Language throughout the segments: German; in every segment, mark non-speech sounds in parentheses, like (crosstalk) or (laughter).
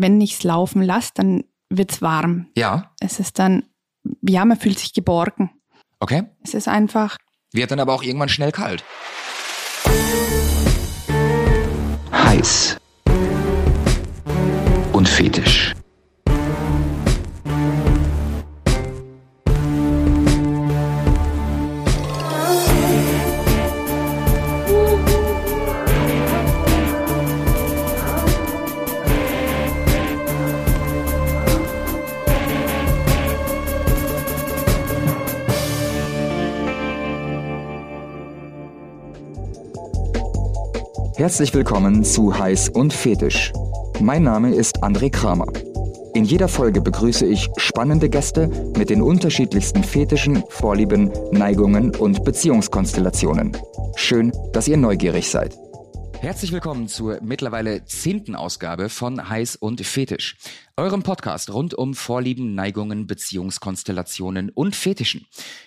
wenn ich es laufen lasse, dann wird es warm. Ja. Es ist dann, ja, man fühlt sich geborgen. Okay. Es ist einfach, Wird dann aber auch irgendwann schnell kalt. heiß und fetisch. Herzlich willkommen zu Heiß und Fetisch. Mein Name ist André Kramer. In jeder Folge begrüße ich spannende Gäste mit den unterschiedlichsten Fetischen, Vorlieben, Neigungen und Beziehungskonstellationen. Schön, dass ihr neugierig seid. Herzlich willkommen zur mittlerweile zehnten Ausgabe von Heiß und Fetisch, eurem Podcast rund um Vorlieben, Neigungen, Beziehungskonstellationen und Fetischen.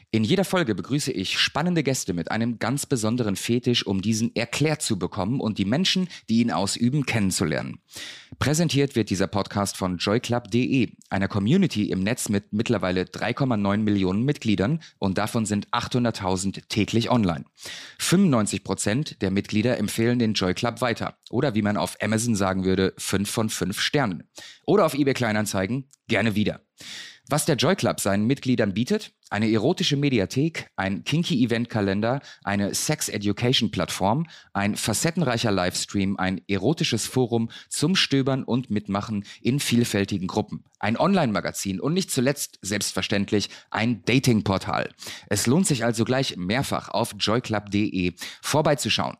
In jeder Folge begrüße ich spannende Gäste mit einem ganz besonderen Fetisch, um diesen erklärt zu bekommen und die Menschen, die ihn ausüben, kennenzulernen. Präsentiert wird dieser Podcast von joyclub.de, einer Community im Netz mit mittlerweile 3,9 Millionen Mitgliedern und davon sind 800.000 täglich online. 95 Prozent der Mitglieder empfehlen den Joy Club weiter oder wie man auf Amazon sagen würde, 5 von 5 Sternen. Oder auf eBay Kleinanzeigen, gerne wieder. Was der Joy Club seinen Mitgliedern bietet? Eine erotische Mediathek, ein kinky Eventkalender, eine Sex Education Plattform, ein facettenreicher Livestream, ein erotisches Forum zum Stöbern und Mitmachen in vielfältigen Gruppen, ein Online-Magazin und nicht zuletzt selbstverständlich ein Dating-Portal. Es lohnt sich also gleich mehrfach auf joyclub.de vorbeizuschauen.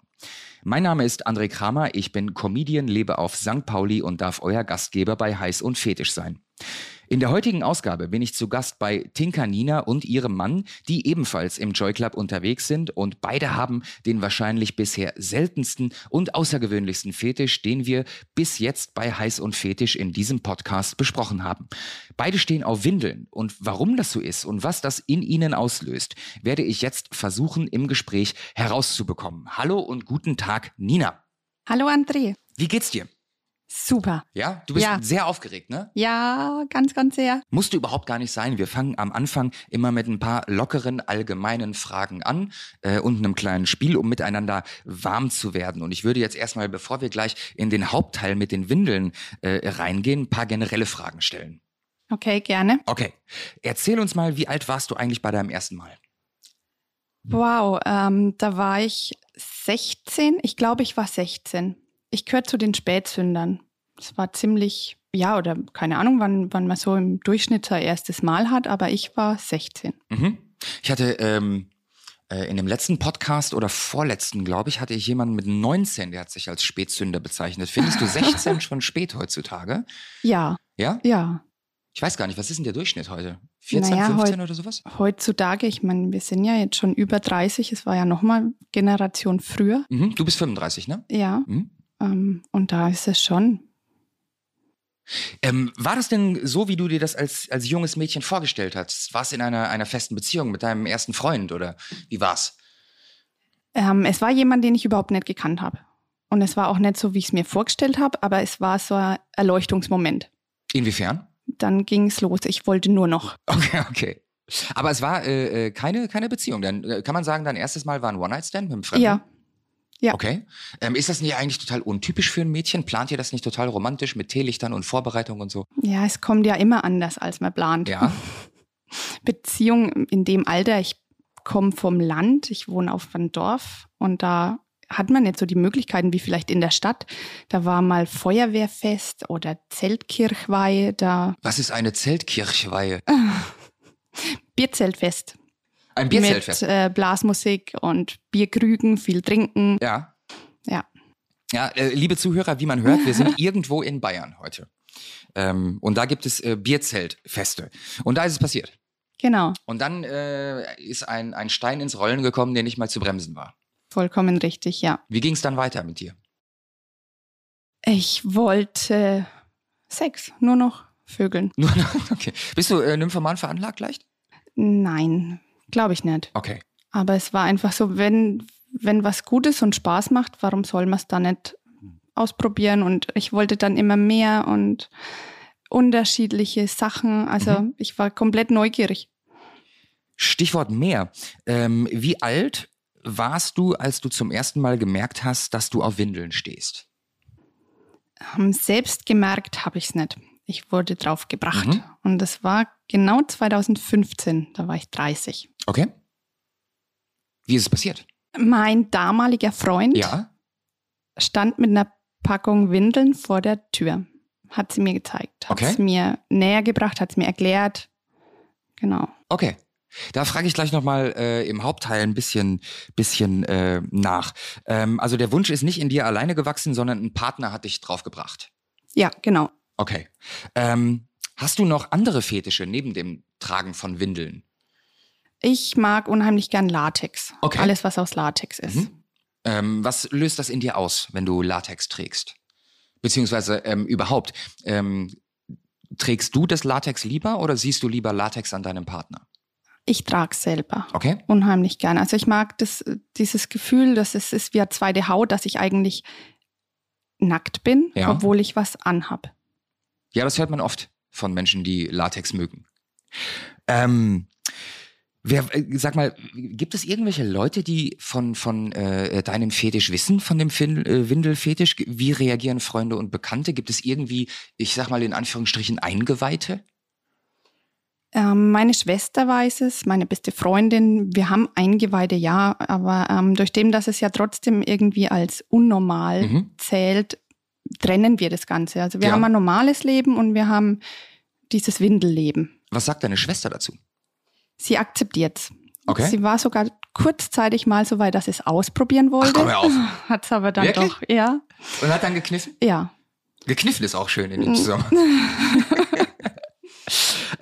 Mein Name ist André Kramer, ich bin Comedian, lebe auf St. Pauli und darf euer Gastgeber bei Heiß und Fetisch sein. In der heutigen Ausgabe bin ich zu Gast bei Tinka Nina und ihrem Mann, die ebenfalls im Joy Club unterwegs sind und beide haben den wahrscheinlich bisher seltensten und außergewöhnlichsten Fetisch, den wir bis jetzt bei Heiß und Fetisch in diesem Podcast besprochen haben. Beide stehen auf Windeln und warum das so ist und was das in ihnen auslöst, werde ich jetzt versuchen im Gespräch herauszubekommen. Hallo und guten Tag, Nina. hallo André. Wie geht's dir? Super. Ja, du bist Ja. sehr aufgeregt, ne? Ja, ganz, ganz sehr. Musste überhaupt gar nicht sein. Wir fangen am Anfang immer mit ein paar lockeren, allgemeinen Fragen an äh, und einem kleinen Spiel, um miteinander warm zu werden. Und ich würde jetzt erstmal, bevor wir gleich in den Hauptteil mit den Windeln äh, reingehen, ein paar generelle Fragen stellen. Okay, gerne. Okay, erzähl uns mal, wie alt warst du eigentlich bei deinem ersten Mal? Wow, ähm, da war ich 16. Ich glaube, ich war 16. Ich gehöre zu den Spätsündern. Es war ziemlich, ja, oder keine Ahnung, wann, wann man so im Durchschnitt sein erstes Mal hat, aber ich war 16. Mhm. Ich hatte ähm, äh, in dem letzten Podcast oder vorletzten, glaube ich, hatte ich jemanden mit 19, der hat sich als Spätsünder bezeichnet. Findest du (laughs) 16 schon spät heutzutage? Ja, Ja? ja. Ich weiß gar nicht, was ist denn der Durchschnitt heute? 14, Naja, 15 heut- oder sowas? Heutzutage, ich meine, wir sind ja jetzt schon über 30, es war ja nochmal Generation früher. Mhm. Du bist 35, ne? Ja, Mhm. Ähm, und da ist es schon. Ähm, war das denn so, wie du dir das als, als junges Mädchen vorgestellt hast? Warst du in einer, einer festen Beziehung mit deinem ersten Freund oder wie war's? Ähm, es war jemand, den ich überhaupt nicht gekannt habe. Und es war auch nicht so, wie ich es mir vorgestellt habe, aber es war so ein Erleuchtungsmoment. Inwiefern? Dann ging es los. Ich wollte nur noch. Okay, okay. Aber es war äh, äh, keine, keine Beziehung. Dann äh, kann man sagen, dein erstes Mal war ein One-Night-Stand mit einem Fremden? Ja, Ja. Okay. Ähm, ist das nicht eigentlich total untypisch für ein Mädchen? Plant ihr das nicht total romantisch mit Teelichtern und Vorbereitung und so? ja, es kommt ja immer anders, als man plant. Ja. (laughs) Beziehung in dem Alter, ich komme vom Land, ich wohne auf einem Dorf und da hat man nicht so die Möglichkeiten wie vielleicht in der Stadt. Da war mal Feuerwehrfest oder Zeltkirchweih, da Was ist eine Zeltkirchweihe? (laughs) Bierzeltfest. Ein Mit Bierzeltfest. äh, Blasmusik und Bierkrügen, viel trinken. Ja. Ja. Ja, äh, liebe Zuhörer, wie man hört, wir sind (laughs) irgendwo in Bayern heute. Ähm, und da gibt es äh, Bierzeltfeste. Und da ist es passiert. Genau, Und dann äh, ist ein, ein Stein ins Rollen gekommen, der nicht mal zu bremsen war. vollkommen richtig, ja. Wie ging es dann weiter mit dir? Ich wollte Sex, nur noch Vögeln. Nur noch- (laughs) okay. Bist du äh, nymphoman veranlagt leicht? Nein, glaube ich nicht. Okay. Aber es war einfach so, wenn, wenn was Gutes und Spaß macht, warum soll man es da nicht ausprobieren und ich wollte dann immer mehr und unterschiedliche Sachen. Also Mhm. ich war komplett neugierig. Stichwort mehr. Ähm, wie alt warst du, als du zum ersten Mal gemerkt hast, dass du auf Windeln stehst? Ähm, selbst gemerkt habe ich es nicht. Ich wurde drauf gebracht. Mhm. Und das war genau 2015, da war ich 30. Okay. Wie ist es passiert? Mein damaliger Freund Ja. stand mit einer Packung Windeln vor der Tür. Hat sie mir gezeigt. Hat Okay. es mir näher gebracht, hat es mir erklärt. Genau. Okay. Da frage ich gleich nochmal äh, im Hauptteil ein bisschen, bisschen äh, nach. Ähm, also der Wunsch ist nicht in dir alleine gewachsen, sondern ein Partner hat dich draufgebracht. Ja, genau. Okay. Ähm, hast du noch andere Fetische neben dem Tragen von Windeln? Ich mag unheimlich gern Latex. Okay. Alles, was aus Latex ist. Mhm. Ähm, was löst das in dir aus, wenn du Latex trägst? Beziehungsweise ähm, überhaupt, ähm, trägst du das Latex lieber oder siehst du lieber Latex an deinem Partner? Ich trage selber. Okay. Unheimlich gern. Also ich mag das, dieses Gefühl, dass es ist wie eine zweite Haut, dass ich eigentlich nackt bin, Ja. obwohl ich was anhab. Ja, das hört man oft von Menschen, die Latex mögen. Ähm, wer, äh, sag mal, gibt es irgendwelche Leute, die von, von äh, deinem Fetisch wissen, von dem fin äh, Windelfetisch? Wie reagieren Freunde und Bekannte? Gibt es irgendwie, ich sag mal in Anführungsstrichen, Eingeweihte? Ähm, meine Schwester weiß es, meine beste Freundin. Wir haben Eingeweide, ja, aber ähm, durch dem, dass es ja trotzdem irgendwie als unnormal Mhm. zählt, trennen wir das Ganze. Also wir Ja. haben ein normales Leben und wir haben dieses Windelleben. Was sagt deine Schwester dazu? Sie akzeptiert's. Okay. Sie war sogar kurzzeitig mal so weit, dass sie es ausprobieren wollte. komm, hör auf. (laughs) Hat's aber dann Wirklich? doch, ja. Und hat dann gekniffen? Ja. Gekniffen ist auch schön in Mm. dem Zusammenhang. (laughs) (laughs)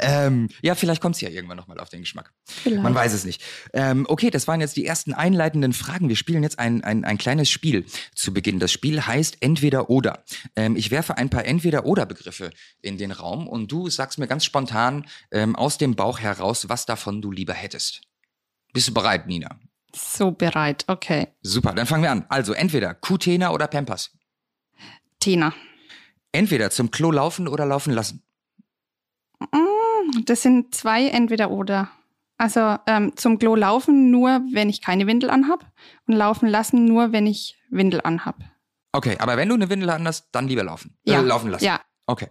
ähm, ja, vielleicht kommt es ja irgendwann nochmal auf den Geschmack. Vielleicht. Man weiß es nicht. Ähm, okay, das waren jetzt die ersten einleitenden Fragen. Wir spielen jetzt ein, ein, ein kleines Spiel zu Beginn. Das Spiel heißt Entweder oder. Ähm, ich werfe ein paar Entweder-oder-Begriffe in den Raum und du sagst mir ganz spontan ähm, aus dem Bauch heraus, was davon du lieber hättest. Bist du bereit, Nina? So bereit, okay. Super, dann fangen wir an. Also entweder Kutena oder Pampers. Tina. Entweder zum Klo laufen oder laufen lassen. Mm, Das sind zwei entweder oder. Also ähm, zum Klo laufen nur, wenn ich keine Windel anhab und laufen lassen nur, wenn ich Windel anhab. Okay, aber wenn du eine Windel anhast, dann lieber laufen. Ja. Äh, laufen lassen. Ja. Okay.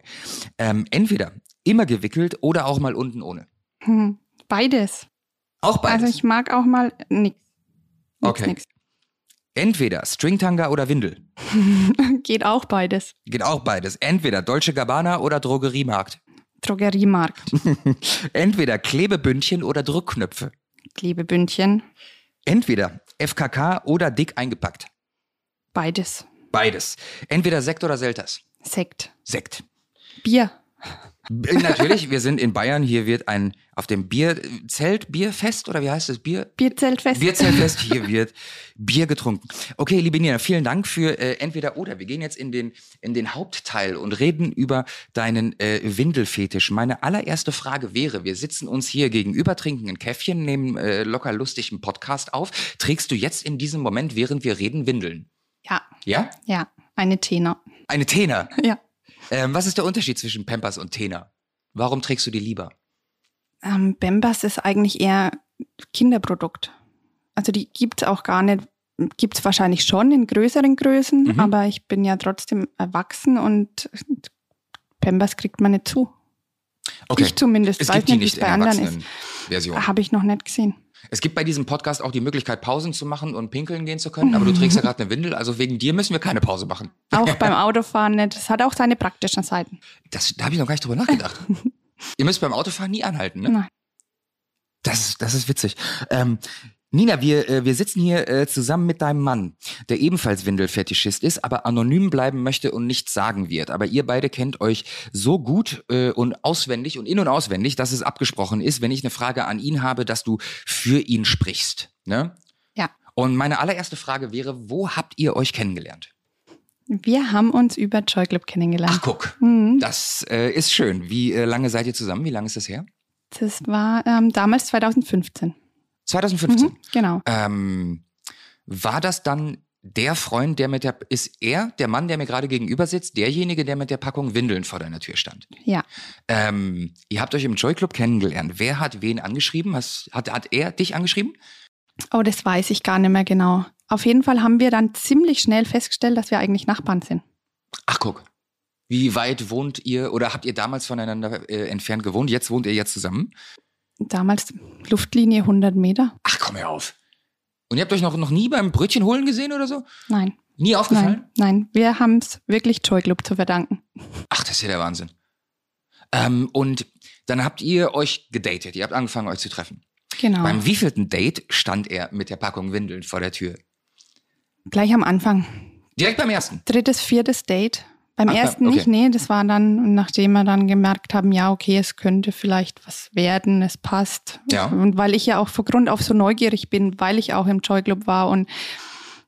Ähm, entweder immer gewickelt oder auch mal unten ohne. Hm, Beides. Auch beides. Also ich mag auch mal nix. Nix, Okay. nix. Entweder Stringtanga oder Windel. (laughs) Geht auch beides. Geht auch beides. Entweder Dolce Gabbana oder Drogeriemarkt. Drogeriemarkt. (laughs) Entweder Klebebündchen oder Druckknöpfe. Klebebündchen. Entweder FKK oder dick eingepackt. Beides. Beides. Entweder Sekt oder Selters. Sekt. Sekt. Bier. Natürlich, wir sind in Bayern. Hier wird ein auf dem Bierzelt, Bierfest oder wie heißt das? Bier, Bierzeltfest. Bierzeltfest, (laughs) hier wird Bier getrunken. Okay, liebe Nina, vielen Dank für äh, entweder oder. Wir gehen jetzt in den, in den Hauptteil und reden über deinen äh, Windelfetisch. Meine allererste Frage wäre, wir sitzen uns hier gegenüber, trinken ein Käffchen, nehmen äh, locker lustig einen Podcast auf. Trägst du jetzt in diesem Moment, während wir reden, Windeln? Ja, Ja? ja. Eine Tena. Eine Tena. Ja. Ähm, was ist der Unterschied zwischen Pampers und Tena? Warum trägst du die lieber? Ähm, Bembas ist eigentlich eher Kinderprodukt. Also die gibt es auch gar nicht, gibt es wahrscheinlich schon in größeren Größen, Mhm. aber ich bin ja trotzdem erwachsen und Bembas kriegt man nicht zu. Okay. Ich zumindest es weiß nicht, wie es bei anderen ist. Habe ich noch nicht gesehen. Es gibt bei diesem Podcast auch die Möglichkeit, Pausen zu machen und pinkeln gehen zu können, aber du trägst ja (laughs) gerade eine Windel, also wegen dir müssen wir keine Pause machen. Auch beim (laughs) Autofahren nicht. Das hat auch seine praktischen Seiten. Das, da habe ich noch gar nicht drüber nachgedacht. (laughs) Ihr müsst beim Autofahren nie anhalten, ne? Nein. Das, ist- das ist witzig. Ähm, Nina, wir, äh, wir sitzen hier äh, zusammen mit deinem Mann, der ebenfalls Windelfetischist ist, aber anonym bleiben möchte und nichts sagen wird. Aber ihr beide kennt euch so gut äh, und auswendig und in- und auswendig, dass es abgesprochen ist, wenn ich eine Frage an ihn habe, dass du für ihn sprichst. Ne? Ja. Und meine allererste Frage wäre, wo habt ihr euch kennengelernt? Wir haben uns über Joy Club kennengelernt. Ach, guck. Mhm. Das äh, ist schön. Wie äh, lange seid ihr zusammen? Wie lange ist das her? Das war ähm, damals 2015. 2015. Mhm, genau. Ähm, war das dann der Freund, der mit der, ist er, der Mann, der mir gerade gegenüber sitzt, derjenige, der mit der Packung Windeln vor deiner Tür stand. Ja. Ähm, ihr habt euch im Joy Club kennengelernt. Wer hat wen angeschrieben? Has, hat, hat er dich angeschrieben? Oh, das weiß ich gar nicht mehr genau. Auf jeden Fall haben wir dann ziemlich schnell festgestellt, dass wir eigentlich Nachbarn sind. Ach, guck. Wie weit wohnt ihr oder habt ihr damals voneinander äh, entfernt gewohnt? Jetzt wohnt ihr jetzt zusammen? Damals Luftlinie 100 Meter. Ach, komm her auf. Und ihr habt euch noch, noch nie beim Brötchen holen gesehen oder so? Nein. Nie aufgefallen? Nein, nein. Wir haben es wirklich Joy Club zu verdanken. Ach, das ist ja der Wahnsinn. Ähm, und dann habt ihr euch gedatet. Ihr habt angefangen, euch zu treffen. Genau. Beim wievielten Date stand er mit der Packung Windeln vor der Tür? Gleich am Anfang. Direkt beim ersten. Drittes, viertes Date. Beim Ach, ersten okay. nicht, nee, das war dann, nachdem wir dann gemerkt haben, ja, okay, es könnte vielleicht was werden, es passt. Ja. Und weil ich ja auch von Grund auf so neugierig bin, weil ich auch im Joy Club war und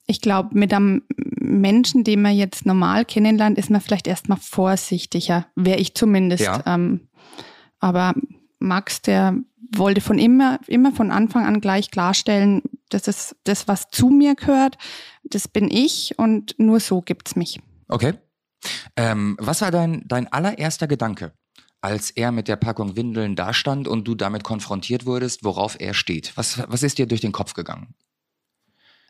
ich glaube, mit einem Menschen, den man jetzt normal kennenlernt, ist man vielleicht erstmal vorsichtiger, wäre ich zumindest. Ja. Ähm, aber Max, der wollte von immer, immer von Anfang an gleich klarstellen, das ist das, was zu mir gehört, das bin ich und nur so gibt's mich. Okay. Ähm, was war dein, dein allererster Gedanke, als er mit der Packung Windeln dastand und du damit konfrontiert wurdest, worauf er steht? Was, was ist dir durch den Kopf gegangen?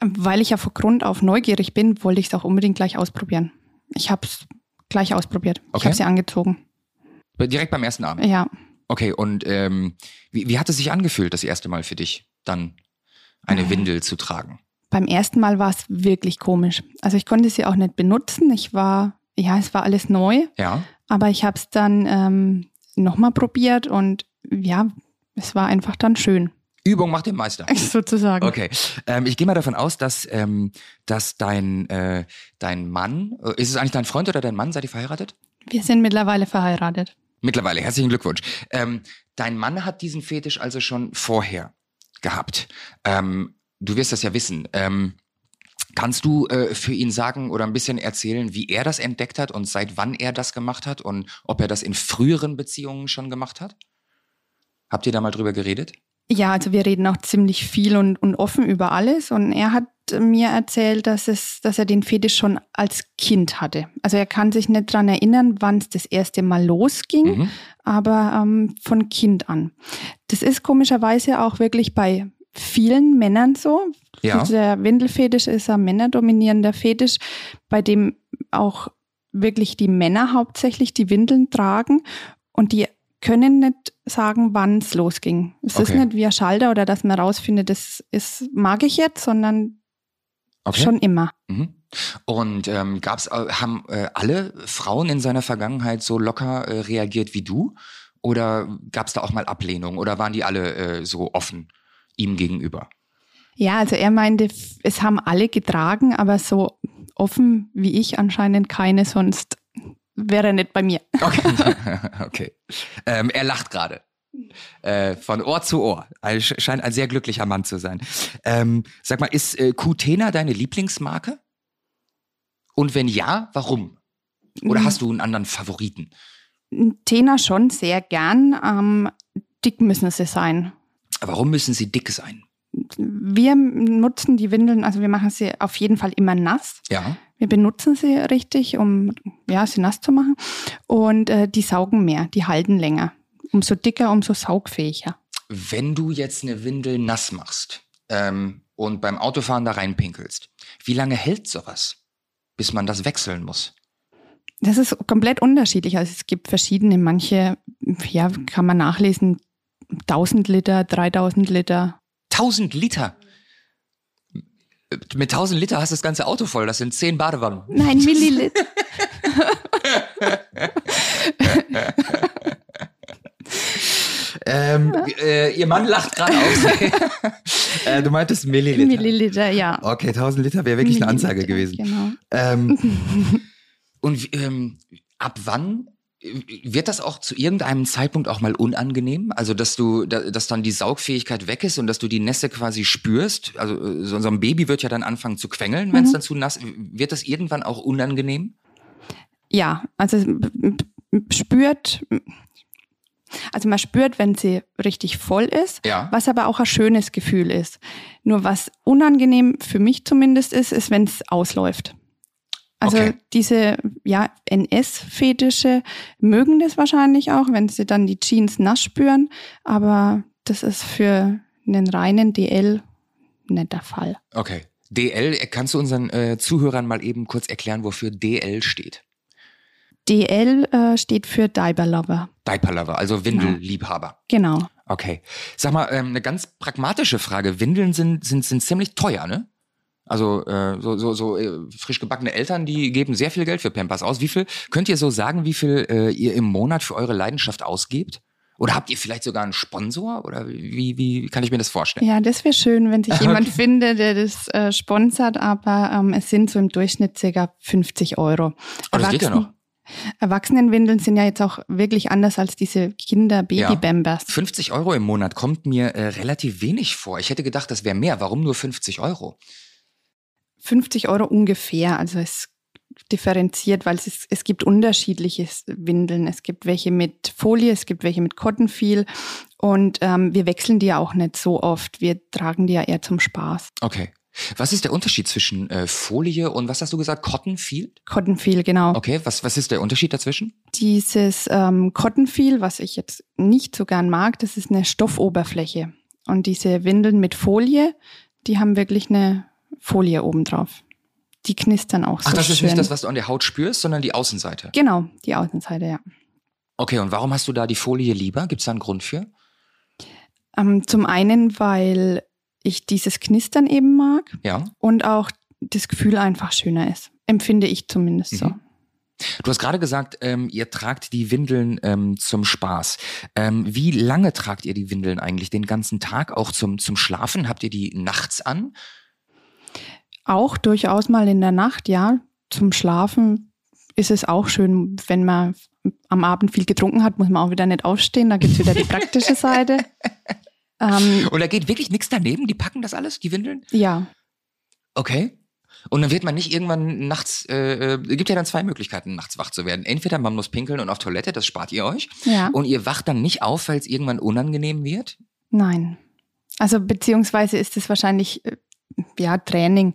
Weil ich ja von Grund auf neugierig bin, wollte ich es auch unbedingt gleich ausprobieren. Ich habe es gleich ausprobiert. Ich Okay. habe sie angezogen. Direkt beim ersten Abend. Ja, Okay, und ähm, wie, wie hat es sich angefühlt, das erste Mal für dich, dann eine Mhm. Windel zu tragen? beim ersten Mal war es wirklich komisch. Also ich konnte sie auch nicht benutzen. Ich war, ja, es war alles neu, Ja. aber ich habe es dann ähm, nochmal probiert und ja, es war einfach dann schön, Übung macht den Meister. (laughs) sozusagen. Okay, ähm, ich gehe mal davon aus, dass, ähm, dass dein, äh, dein Mann, äh, ist es eigentlich dein Freund oder dein Mann, seid ihr verheiratet? Wir sind mittlerweile verheiratet. Mittlerweile, herzlichen Glückwunsch. Ähm, dein Mann hat diesen Fetisch also schon vorher gehabt. Ähm, du wirst das ja wissen. Ähm, kannst du äh, für ihn sagen oder ein bisschen erzählen, wie er das entdeckt hat und seit wann er das gemacht hat und ob er das in früheren Beziehungen schon gemacht hat? Habt ihr da mal drüber geredet? Ja, also wir reden auch ziemlich viel und, und offen über alles. Und er hat mir erzählt, dass, es, dass er den Fetisch schon als Kind hatte. Also er kann sich nicht dran erinnern, wann es das erste Mal losging, Mhm. aber ähm, von Kind an. Das ist komischerweise auch wirklich bei vielen Männern so. Ja. Der Windelfetisch ist ein männerdominierender Fetisch, bei dem auch wirklich die Männer hauptsächlich die Windeln tragen und die können nicht sagen, wann es losging. Es ist Okay. nicht wie ein Schalter oder dass man rausfindet, das ist, mag ich jetzt, sondern Okay. schon immer. Mhm. Und ähm, gab's, äh, haben äh, alle Frauen in seiner Vergangenheit so locker äh, reagiert wie du? Oder gab es da auch mal Ablehnung? Oder waren die alle äh, so offen ihm gegenüber? Ja, also er meinte, es haben alle getragen, aber so offen wie ich anscheinend keine, sonst wäre er nicht bei mir. Okay. (laughs) (laughs) okay. Ähm, er lacht gerade. Äh, von Ohr zu Ohr. Er sch- scheint ein sehr glücklicher Mann zu sein. Ähm, sag mal, ist äh, Kutena deine Lieblingsmarke? Und wenn ja, warum? Oder Mhm. hast du einen anderen Favoriten? Tena schon sehr gern. Ähm, dick müssen sie sein. Warum müssen sie dick sein? Wir nutzen die Windeln, also wir machen sie auf jeden Fall immer nass. Ja. Wir benutzen sie richtig, um ja, sie nass zu machen. Und äh, die saugen mehr, die halten länger. Umso dicker, umso saugfähiger. Wenn du jetzt eine Windel nass machst ähm, und beim Autofahren da reinpinkelst, wie lange hält sowas, bis man das wechseln muss? Das ist komplett unterschiedlich. Also es gibt verschiedene, manche, ja, kann man nachlesen, 1000 Liter, 3000 Liter. 1000 Liter. Mit 1000 Liter hast du das ganze Auto voll. Das sind 10 Badewannen. Nein, (laughs) Milliliter. Ähm, äh, ihr Mann lacht gerade aus. (laughs) (laughs) äh, du meintest Milliliter. Milliliter, ja. Okay, 1000 Liter wäre wirklich eine Ansage gewesen. Genau. Ähm, (laughs) und ähm, ab wann äh, wird das auch zu irgendeinem Zeitpunkt auch mal unangenehm? Also, dass du, da- dass dann die Saugfähigkeit weg ist und dass du die Nässe quasi spürst? Also, äh, so ein Baby wird ja dann anfangen zu quengeln, wenn es Mhm. dann zu nass Wird das irgendwann auch unangenehm? Ja, also spürt, Also man spürt, wenn sie richtig voll ist, Ja. was aber auch ein schönes Gefühl ist. Nur was unangenehm für mich zumindest ist, ist, wenn es ausläuft. Also Okay. diese ja, NS-Fetische mögen das wahrscheinlich auch, wenn sie dann die Jeans nass spüren, aber das ist für einen reinen DL nicht der Fall. Okay. DL, kannst du unseren äh, Zuhörern mal eben kurz erklären, wofür DL steht? DL äh, steht für Diaper Lover. Diaper Lover, also Windelliebhaber. Genau. Okay. Sag mal, ähm, eine ganz pragmatische Frage. Windeln sind, sind, sind ziemlich teuer, ne? Also äh, so, so, so äh, frisch gebackene Eltern, die geben sehr viel Geld für Pampers aus. Wie viel, könnt ihr so sagen, wie viel äh, ihr im Monat für eure Leidenschaft ausgebt? Oder habt ihr vielleicht sogar einen Sponsor? Oder wie, wie, kann ich mir das vorstellen? Ja, das wäre schön, wenn sich (laughs) jemand findet, der das äh, sponsert, aber ähm, es sind so im Durchschnitt ca. 50 Euro. Oh, das geht ja noch. Erwachsenenwindeln sind ja jetzt auch wirklich anders als diese Kinder-Baby-Bambers. 50 Euro im Monat kommt mir äh, relativ wenig vor. Ich hätte gedacht, das wäre mehr. Warum nur 50 Euro? 50 Euro ungefähr. Also es differenziert, weil es, ist, es gibt unterschiedliche Windeln. Es gibt welche mit Folie, es gibt welche mit Cottonfeel und ähm, wir wechseln die ja auch nicht so oft. Wir tragen die ja eher zum Spaß. Okay. Was ist der Unterschied zwischen äh, Folie und was hast du gesagt? Cotton Field? Genau. Okay, was, was ist der Unterschied dazwischen? Dieses ähm, Cottonfeel, was ich jetzt nicht so gern mag, das ist eine Stoffoberfläche. Und diese Windeln mit Folie, die haben wirklich eine Folie obendrauf. Die knistern auch Ach, so das ist schön. nicht das, was du an der Haut spürst, sondern die Außenseite. genau, die Außenseite, ja. Okay, und warum hast du da die Folie lieber? Gibt es da einen Grund für? Ähm, zum einen, weil ich dieses Knistern eben mag Ja. und auch das Gefühl einfach schöner ist. Empfinde ich zumindest so. Mhm. Du hast gerade gesagt, ähm, ihr tragt die Windeln ähm, zum Spaß. Ähm, wie lange tragt ihr die Windeln eigentlich? Den ganzen Tag? Auch zum, zum Schlafen? Habt ihr die nachts an? Auch durchaus mal in der Nacht, ja. Zum Schlafen ist es auch schön, wenn man am Abend viel getrunken hat, muss man auch wieder nicht aufstehen. Da gibt es wieder die praktische (laughs) Seite. Ähm, Und da geht wirklich nichts daneben? Die packen das alles, die Windeln? ja, Okay. Und dann wird man nicht irgendwann nachts, äh, äh, gibt ja dann zwei Möglichkeiten, nachts wach zu werden. Entweder man muss pinkeln und auf Toilette, das spart ihr euch. ja. Und ihr wacht dann nicht auf, weil es irgendwann unangenehm wird. Nein. Also beziehungsweise ist es wahrscheinlich äh, ja Training.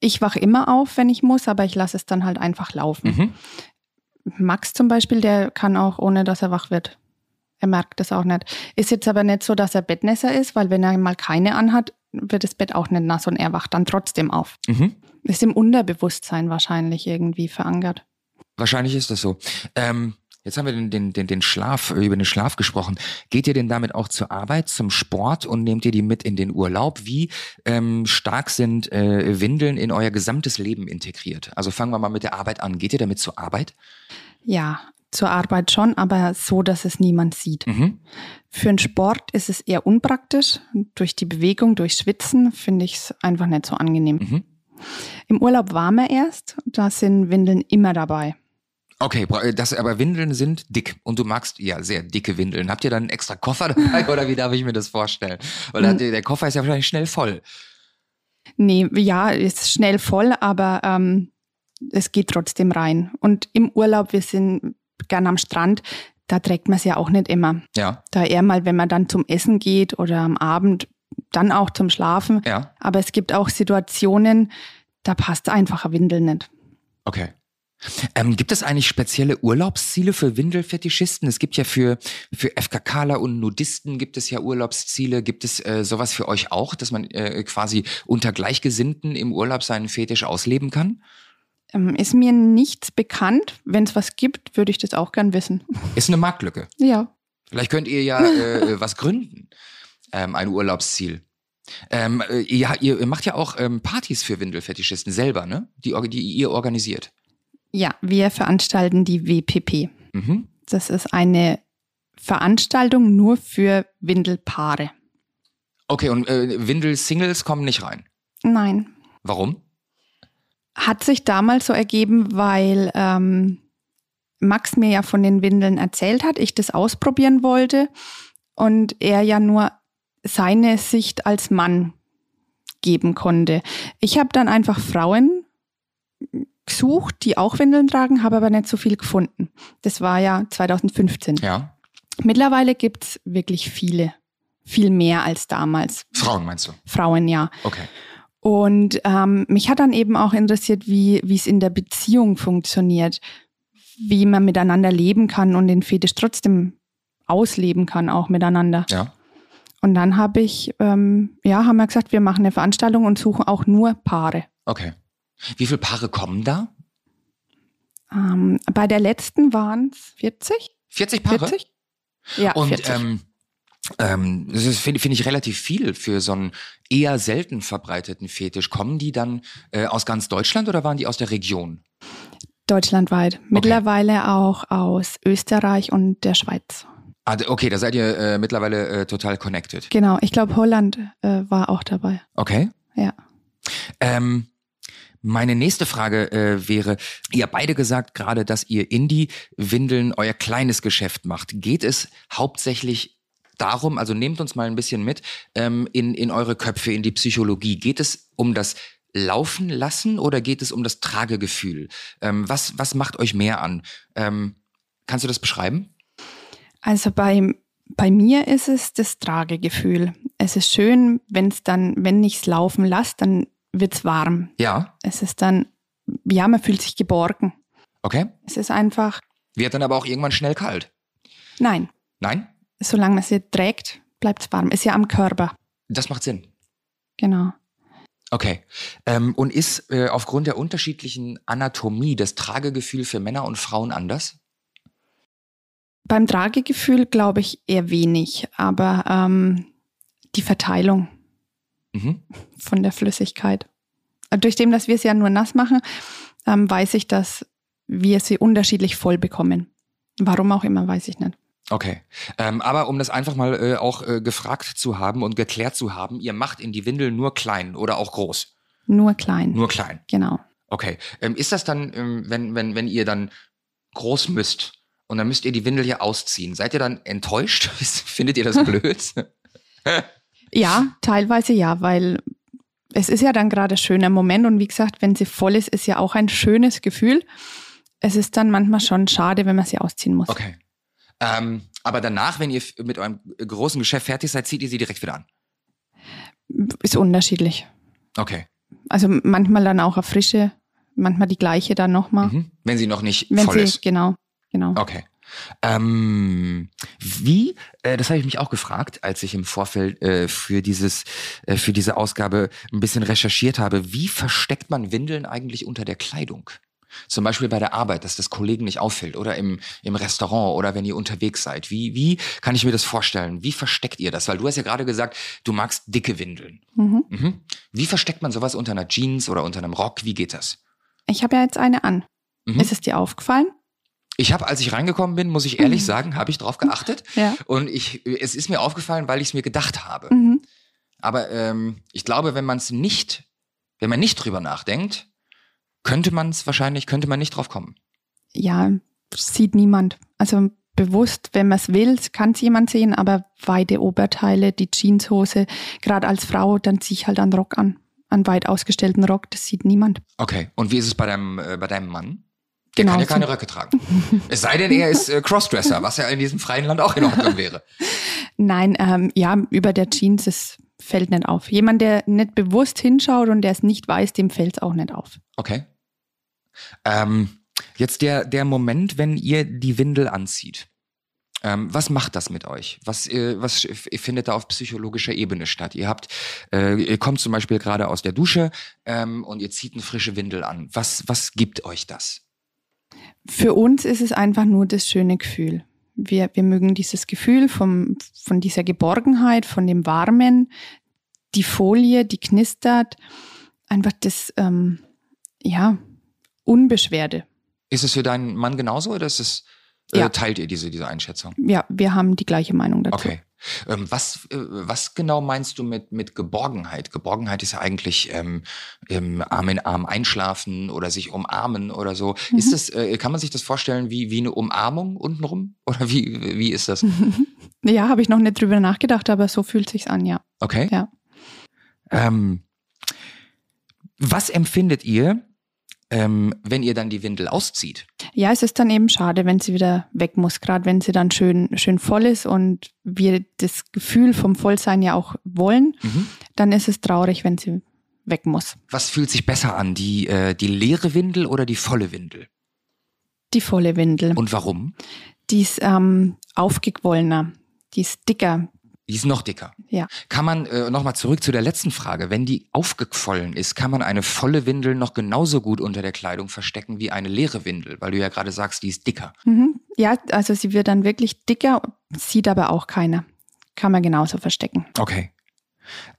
Ich wache immer auf, wenn ich muss, aber ich lasse es dann halt einfach laufen. Mhm. Max zum Beispiel, der kann auch, ohne dass er wach wird. Er merkt das auch nicht. Ist jetzt aber nicht so, dass er Bettnässer ist, weil wenn er mal keine anhat, wird das Bett auch nicht nass und er wacht dann trotzdem auf. Mhm. Ist im Unterbewusstsein wahrscheinlich irgendwie verankert. Wahrscheinlich ist das so. Ähm, jetzt haben wir den, den, den, den Schlaf, über den Schlaf gesprochen. Geht ihr denn damit auch zur Arbeit, zum Sport und nehmt ihr die mit in den Urlaub? Wie ähm, stark sind äh, Windeln in euer gesamtes Leben integriert? Also fangen wir mal mit der Arbeit an. Geht ihr damit zur Arbeit? Ja, zur Arbeit schon, aber so, dass es niemand sieht. Mhm. Für den Sport ist es eher unpraktisch. Durch die Bewegung, durch Schwitzen finde ich es einfach nicht so angenehm. Mhm. Im Urlaub waren wir erst, da sind Windeln immer dabei. Okay, äh, das, aber Windeln sind dick und du magst ja sehr dicke Windeln. Habt ihr dann einen extra Koffer (laughs) dabei oder wie darf ich mir das vorstellen? Weil Hm. der, der Koffer ist ja wahrscheinlich schnell voll. Nee, ja, ist schnell voll, aber ähm, es geht trotzdem rein. Und im Urlaub, wir sind gern am Strand, da trägt man es ja auch nicht immer. Ja, Da eher mal, wenn man dann zum Essen geht oder am Abend, dann auch zum Schlafen. ja, Aber es gibt auch Situationen, da passt einfach eine Windel nicht. okay. Ähm, gibt es eigentlich spezielle Urlaubsziele für Windelfetischisten? Es gibt ja für, für FKKler und Nudisten gibt es ja Urlaubsziele. Gibt es äh, sowas für euch auch, dass man äh, quasi unter Gleichgesinnten im Urlaub seinen Fetisch ausleben kann? Ähm, ist mir nichts bekannt. Wenn es was gibt, würde ich das auch gern wissen. Ist eine Marktlücke. Ja. Vielleicht könnt ihr ja äh, was gründen, ähm, ein Urlaubsziel. Ähm, äh, ihr, ihr macht ja auch ähm, Partys für Windelfetischisten selber, ne? Die, die ihr organisiert. Ja, wir veranstalten die WPP. Mhm. Das ist eine Veranstaltung nur für Windelpaare. Okay, und äh, Windel-Singles kommen nicht rein. Nein. Warum? Hat sich damals so ergeben, weil ähm, Max mir ja von den Windeln erzählt hat, ich das ausprobieren wollte und er ja nur seine Sicht als Mann geben konnte. Ich habe dann einfach Frauen gesucht, die auch Windeln tragen, habe aber nicht so viel gefunden. Das war ja 2015. Ja. Mittlerweile gibt es wirklich viele, viel mehr als damals. Frauen meinst du? Frauen, ja. Okay. Und ähm, mich hat dann eben auch interessiert, wie es in der Beziehung funktioniert, wie man miteinander leben kann und den Fetisch trotzdem ausleben kann, auch miteinander. Ja. Und dann habe ich, ähm, ja, haben wir gesagt, wir machen eine Veranstaltung und suchen auch nur Paare. Okay. Wie viele Paare kommen da? Ähm, bei der letzten waren es 40? 40 Paare? 40? Ja, Und 40. ähm, ähm, das finde find ich, relativ viel für so einen eher selten verbreiteten Fetisch. Kommen die dann äh, aus ganz Deutschland oder waren die aus der Region? Deutschlandweit. Mittlerweile auch aus Österreich und der Schweiz. Ah, okay, da seid ihr äh, mittlerweile äh, total connected. Genau, ich glaube, Holland äh, war auch dabei. Okay. Ja. Ähm, meine nächste Frage äh, wäre, ihr habt beide gesagt gerade, dass ihr Indie-Windeln euer kleines Geschäft macht. Geht es hauptsächlich darum, also nehmt uns mal ein bisschen mit ähm, in, in eure Köpfe, in die Psychologie. Geht es um das Laufen lassen oder geht es um das Tragegefühl? Ähm, was, was macht euch mehr an? Ähm, kannst du das beschreiben? Also bei, bei mir ist es das Tragegefühl. Es ist schön, wenn es dann, wenn ich es laufen lasse, dann wird's warm. Ja, Es ist dann, ja, man fühlt sich geborgen. okay. Es ist einfach, Wird dann aber auch irgendwann schnell kalt. nein, Nein? Solange man sie trägt, bleibt's warm. Ist ja am Körper. Das macht Sinn. Genau. Okay. Ähm, und ist äh, aufgrund der unterschiedlichen Anatomie das Tragegefühl für Männer und Frauen anders? Beim Tragegefühl glaube ich eher wenig, aber ähm, die Verteilung Mhm. von der Flüssigkeit. Durch dem, dass wir es ja nur nass machen, ähm, weiß ich, dass wir sie unterschiedlich voll bekommen. Warum auch immer, weiß ich nicht. Okay. Ähm, aber um das einfach mal äh, auch äh, gefragt zu haben und geklärt zu haben, ihr macht in die Windel nur klein oder auch groß? Nur klein. Nur klein. Genau. Okay. Ähm, ist das dann, ähm, wenn, wenn, wenn ihr dann groß müsst und dann müsst ihr die Windel hier ausziehen, seid ihr dann enttäuscht? (laughs) Findet ihr das (laughs) blöd? (laughs) Ja, teilweise ja, weil es ist ja dann gerade ein schöner Moment und wie gesagt, wenn sie voll ist, ist ja auch ein schönes Gefühl. Es ist dann manchmal schon schade, wenn man sie ausziehen muss. Okay. Ähm, aber danach, wenn ihr mit eurem großen Geschäft fertig seid, zieht ihr sie direkt wieder an. Ist unterschiedlich. Okay. Also manchmal dann auch eine frische, manchmal die gleiche dann nochmal. Mhm. Wenn sie noch nicht Wenn voll sie, ist. genau, genau. Okay. Ähm, wie, äh, das habe ich mich auch gefragt, als ich im Vorfeld äh, für dieses, äh, für diese Ausgabe ein bisschen recherchiert habe. Wie versteckt man Windeln eigentlich unter der Kleidung? Zum Beispiel bei der Arbeit, dass das Kollegen nicht auffällt oder im, im Restaurant oder wenn ihr unterwegs seid. Wie, wie kann ich mir das vorstellen? Wie versteckt ihr das? Weil du hast ja gerade gesagt, du magst dicke Windeln. Mhm. Mhm. Wie versteckt man sowas unter einer Jeans oder unter einem Rock? Wie geht das? Ich habe ja jetzt eine an. Mhm. Ist es dir aufgefallen? Ich habe, als ich reingekommen bin, muss ich ehrlich Mhm. sagen, habe ich drauf geachtet. (laughs) Ja. Und ich, es ist mir aufgefallen, weil ich es mir gedacht habe. Mhm. Aber ähm, ich glaube, wenn man es nicht, wenn man nicht drüber nachdenkt, könnte man es wahrscheinlich, könnte man nicht drauf kommen. Ja, sieht niemand. Also bewusst, wenn man es will, kann es jemand sehen, aber weite Oberteile, die Jeanshose, gerade als Frau, dann ziehe ich halt einen Rock an. Einen weit ausgestellten Rock, das sieht niemand. Okay. Und wie ist es bei deinem, äh, bei deinem Mann? Der Genau kann ja so. keine Röcke tragen. (laughs) es sei denn, er ist äh, Crossdresser, was ja in diesem freien Land auch in Ordnung wäre. Nein, ähm, ja, über der Jeans, das fällt nicht auf. Jemand, der nicht bewusst hinschaut und der es nicht weiß, dem fällt es auch nicht auf. Okay. Ähm, jetzt der, der Moment, wenn ihr die Windel anzieht. Ähm, was macht das mit euch? Was, äh, was findet da auf psychologischer Ebene statt? Ihr habt, äh, ihr kommt zum Beispiel gerade aus der Dusche ähm, und ihr zieht eine frische Windel an. Was, was gibt euch das? Für uns ist es einfach nur das schöne Gefühl. Wir, wir mögen dieses Gefühl vom, von dieser Geborgenheit, von dem Warmen, die Folie, die knistert, einfach das, ähm, ja, Unbeschwerde. Ist es für deinen Mann genauso oder ist es, äh, Ja. teilt ihr diese, diese Einschätzung? Ja, wir haben die gleiche Meinung dazu. Okay. Ähm, was, äh, was genau meinst du mit, mit Geborgenheit? Geborgenheit ist ja eigentlich ähm, im Arm in Arm einschlafen oder sich umarmen oder so. Mhm. Ist das, äh, kann man sich das vorstellen wie, wie eine Umarmung untenrum? Oder wie, wie ist das? (laughs) Ja, habe ich noch nicht drüber nachgedacht, aber so fühlt sich's an, ja. Okay. Ja. Ähm, was empfindet ihr, ähm, wenn ihr dann die Windel auszieht? Ja, es ist dann eben schade, wenn sie wieder weg muss, gerade wenn sie dann schön, schön voll ist und wir das Gefühl vom Vollsein ja auch wollen, Mhm. dann ist es traurig, wenn sie weg muss. Was fühlt sich besser an, die, äh, die leere Windel oder die volle Windel? Die volle Windel. Und warum? die ist ähm, aufgequollener, die ist dicker. Die ist noch dicker. Ja. Kann man, äh, nochmal zurück zu der letzten Frage, wenn die aufgequollen ist, kann man eine volle Windel noch genauso gut unter der Kleidung verstecken wie eine leere Windel, weil du ja gerade sagst, die ist dicker. Mhm. Ja, also sie wird dann wirklich dicker, sieht aber auch keiner. Kann man genauso verstecken. Okay.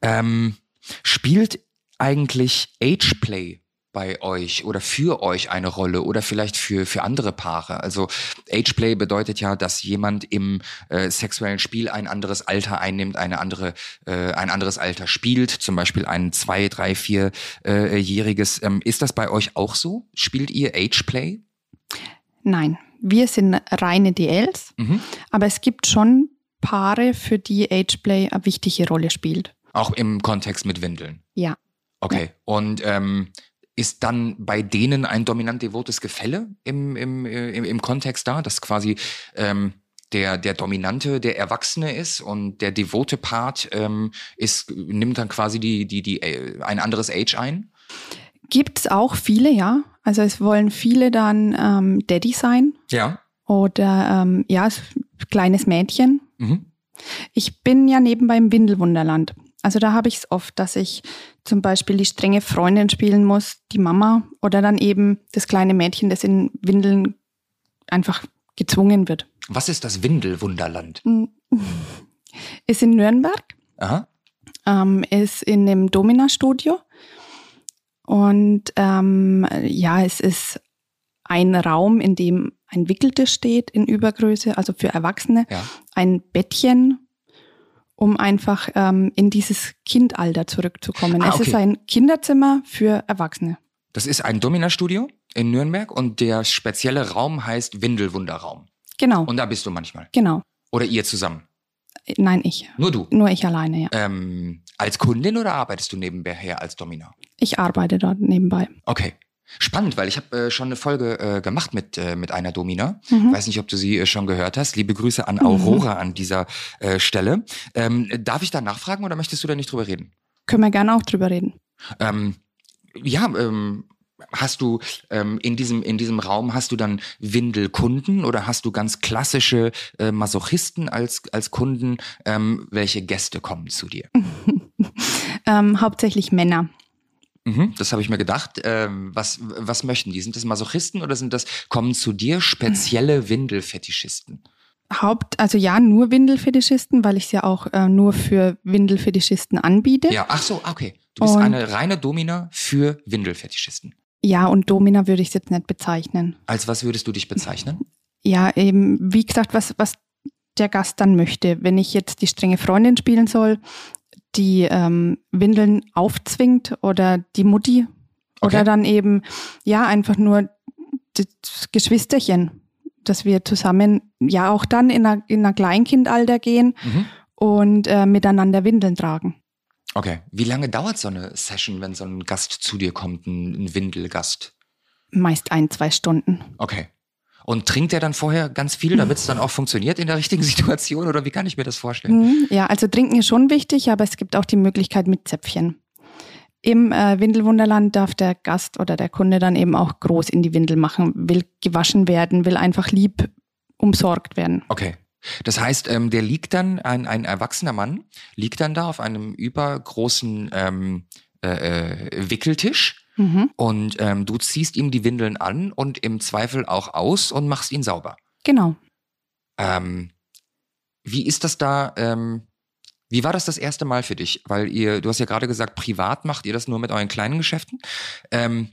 Ähm, spielt eigentlich Ageplay bei euch oder für euch eine Rolle oder vielleicht für, für andere Paare? Also Ageplay bedeutet ja, dass jemand im äh, sexuellen Spiel ein anderes Alter einnimmt, eine andere, äh, ein anderes Alter spielt, zum Beispiel ein zwei, drei, vier äh, jähriges. Ähm, ist das bei euch auch so? Spielt ihr Ageplay? Nein, wir sind reine DLs, Mhm. aber es gibt schon Paare, für die Ageplay eine wichtige Rolle spielt. Auch im Kontext mit Windeln. Ja. Okay. Und ähm, ist dann bei denen ein dominant-devotes Gefälle im, im, äh, im, im Kontext da, dass quasi ähm, der, der Dominante der Erwachsene ist und der devote Part ähm, ist, nimmt dann quasi die, die, die, äh, ein anderes Age ein? Gibt es auch viele, ja. Also es wollen viele dann ähm, Daddy sein Ja. oder ähm, ja, kleines Mädchen. Mhm. Ich bin ja nebenbei im Windelwunderland. Also da habe ich es oft, dass ich zum Beispiel die strenge Freundin spielen muss, die Mama oder dann eben das kleine Mädchen, das in Windeln einfach gezwungen wird. Was ist das Windelwunderland? (laughs) Ist in Nürnberg, Aha. ähm, ist in dem Domina-Studio. Und ähm, ja, es ist ein Raum, in dem ein Wickeltisch steht in Übergröße, also für Erwachsene, Ja. ein Bettchen, um einfach ähm, in dieses Kindalter zurückzukommen. Ah, Es okay. ist ein Kinderzimmer für Erwachsene. Das ist ein Domina-Studio in Nürnberg und der spezielle Raum heißt Windelwunderraum. Genau, Und da bist du manchmal. genau. Oder ihr zusammen. Nein, ich. Nur du. Nur ich alleine, ja. Ähm, als Kundin oder arbeitest du nebenher als Domina? Ich arbeite dort nebenbei. Okay. Spannend, weil ich habe äh, schon eine Folge äh, gemacht mit, äh, mit einer Domina. Mhm. Weiß nicht, ob du sie äh, schon gehört hast. Liebe Grüße an Aurora an dieser äh, Stelle. Ähm, darf ich da nachfragen oder möchtest du da nicht drüber reden? Können wir gerne auch drüber reden. Ähm, ja, ähm, hast du ähm, in, diesem, in diesem Raum, hast du dann Windelkunden oder hast du ganz klassische äh, Masochisten als, als Kunden? Ähm, welche Gäste kommen zu dir? (laughs) Ähm, hauptsächlich Männer. Mhm, das habe ich mir gedacht. Ähm, was, was möchten die? Sind das Masochisten oder sind das, kommen zu dir spezielle Windelfetischisten? Haupt, also ja, nur Windelfetischisten, weil ich es ja auch äh, nur für Windelfetischisten anbiete. Ja, ach so, okay. Du bist Und- eine reine Domina für Windelfetischisten. Ja, und Domina würde ich es jetzt nicht bezeichnen. Als was würdest du dich bezeichnen? Ja, eben, wie gesagt, was, was der Gast dann möchte. Wenn ich jetzt die strenge Freundin spielen soll, die ähm, Windeln aufzwingt oder die Mutti Okay. oder dann eben, ja, einfach nur das Geschwisterchen, dass wir zusammen, ja, auch dann in einer, in einer Kleinkindalter gehen Mhm. und äh, miteinander Windeln tragen. Okay. Wie lange dauert so eine Session, wenn so ein Gast zu dir kommt, ein, ein Windelgast? Meist ein, zwei Stunden. Okay. Und trinkt er dann vorher ganz viel, damit es dann auch funktioniert in der richtigen (laughs) Situation? Oder wie kann ich mir das vorstellen? Mhm, Ja, also trinken ist schon wichtig, aber es gibt auch die Möglichkeit mit Zäpfchen. Im äh, Windelwunderland darf der Gast oder der Kunde dann eben auch groß in die Windel machen, will gewaschen werden, will einfach lieb umsorgt werden. Okay. Das heißt, ähm, der liegt dann, ein, ein erwachsener Mann, liegt dann da auf einem übergroßen ähm, äh, äh, Wickeltisch Mhm, und ähm, du ziehst ihm die Windeln an und im Zweifel auch aus und machst ihn sauber. genau. Ähm, wie ist das da? Ähm, wie war das das erste Mal für dich? Weil ihr, du hast ja gerade gesagt, privat macht ihr das nur mit euren kleinen Geschäften. Ähm,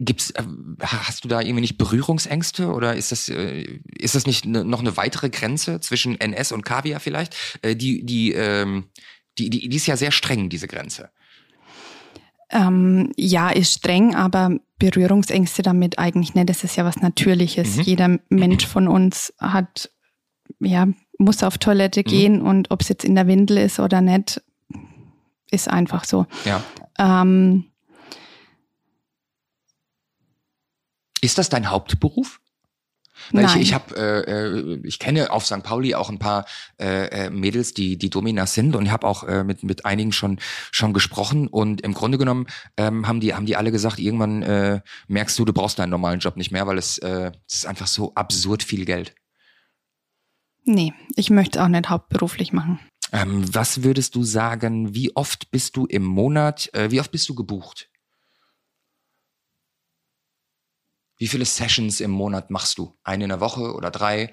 gibt's, äh, hast du da irgendwie nicht Berührungsängste oder ist das, äh, ist das nicht ne, noch eine weitere Grenze zwischen NS und Kaviar vielleicht? Äh, die, die, ähm, die, die, die ist ja sehr streng, diese Grenze. Ähm, ja, ist streng, aber Berührungsängste damit eigentlich nicht. Das ist ja was Natürliches. Mhm. Jeder Mensch von uns hat, ja, muss auf Toilette Mhm. gehen und ob es jetzt in der Windel ist oder nicht, ist einfach so. Ja. Ähm, Ist das dein Hauptberuf? Nein. ich, ich habe, äh, äh, ich kenne auf St. Pauli auch ein paar äh, äh, Mädels, die die Dominas sind und ich habe auch äh, mit mit einigen schon schon gesprochen und im Grunde genommen ähm, haben die haben die alle gesagt, irgendwann äh, merkst du, du brauchst deinen normalen Job nicht mehr, weil es, äh, es ist einfach so absurd viel Geld. Nee, ich möchte es auch nicht hauptberuflich machen. Ähm, was würdest du sagen? Wie oft bist du im Monat? Äh, wie oft bist du gebucht? Wie viele Sessions im Monat machst du? Eine in der Woche oder drei?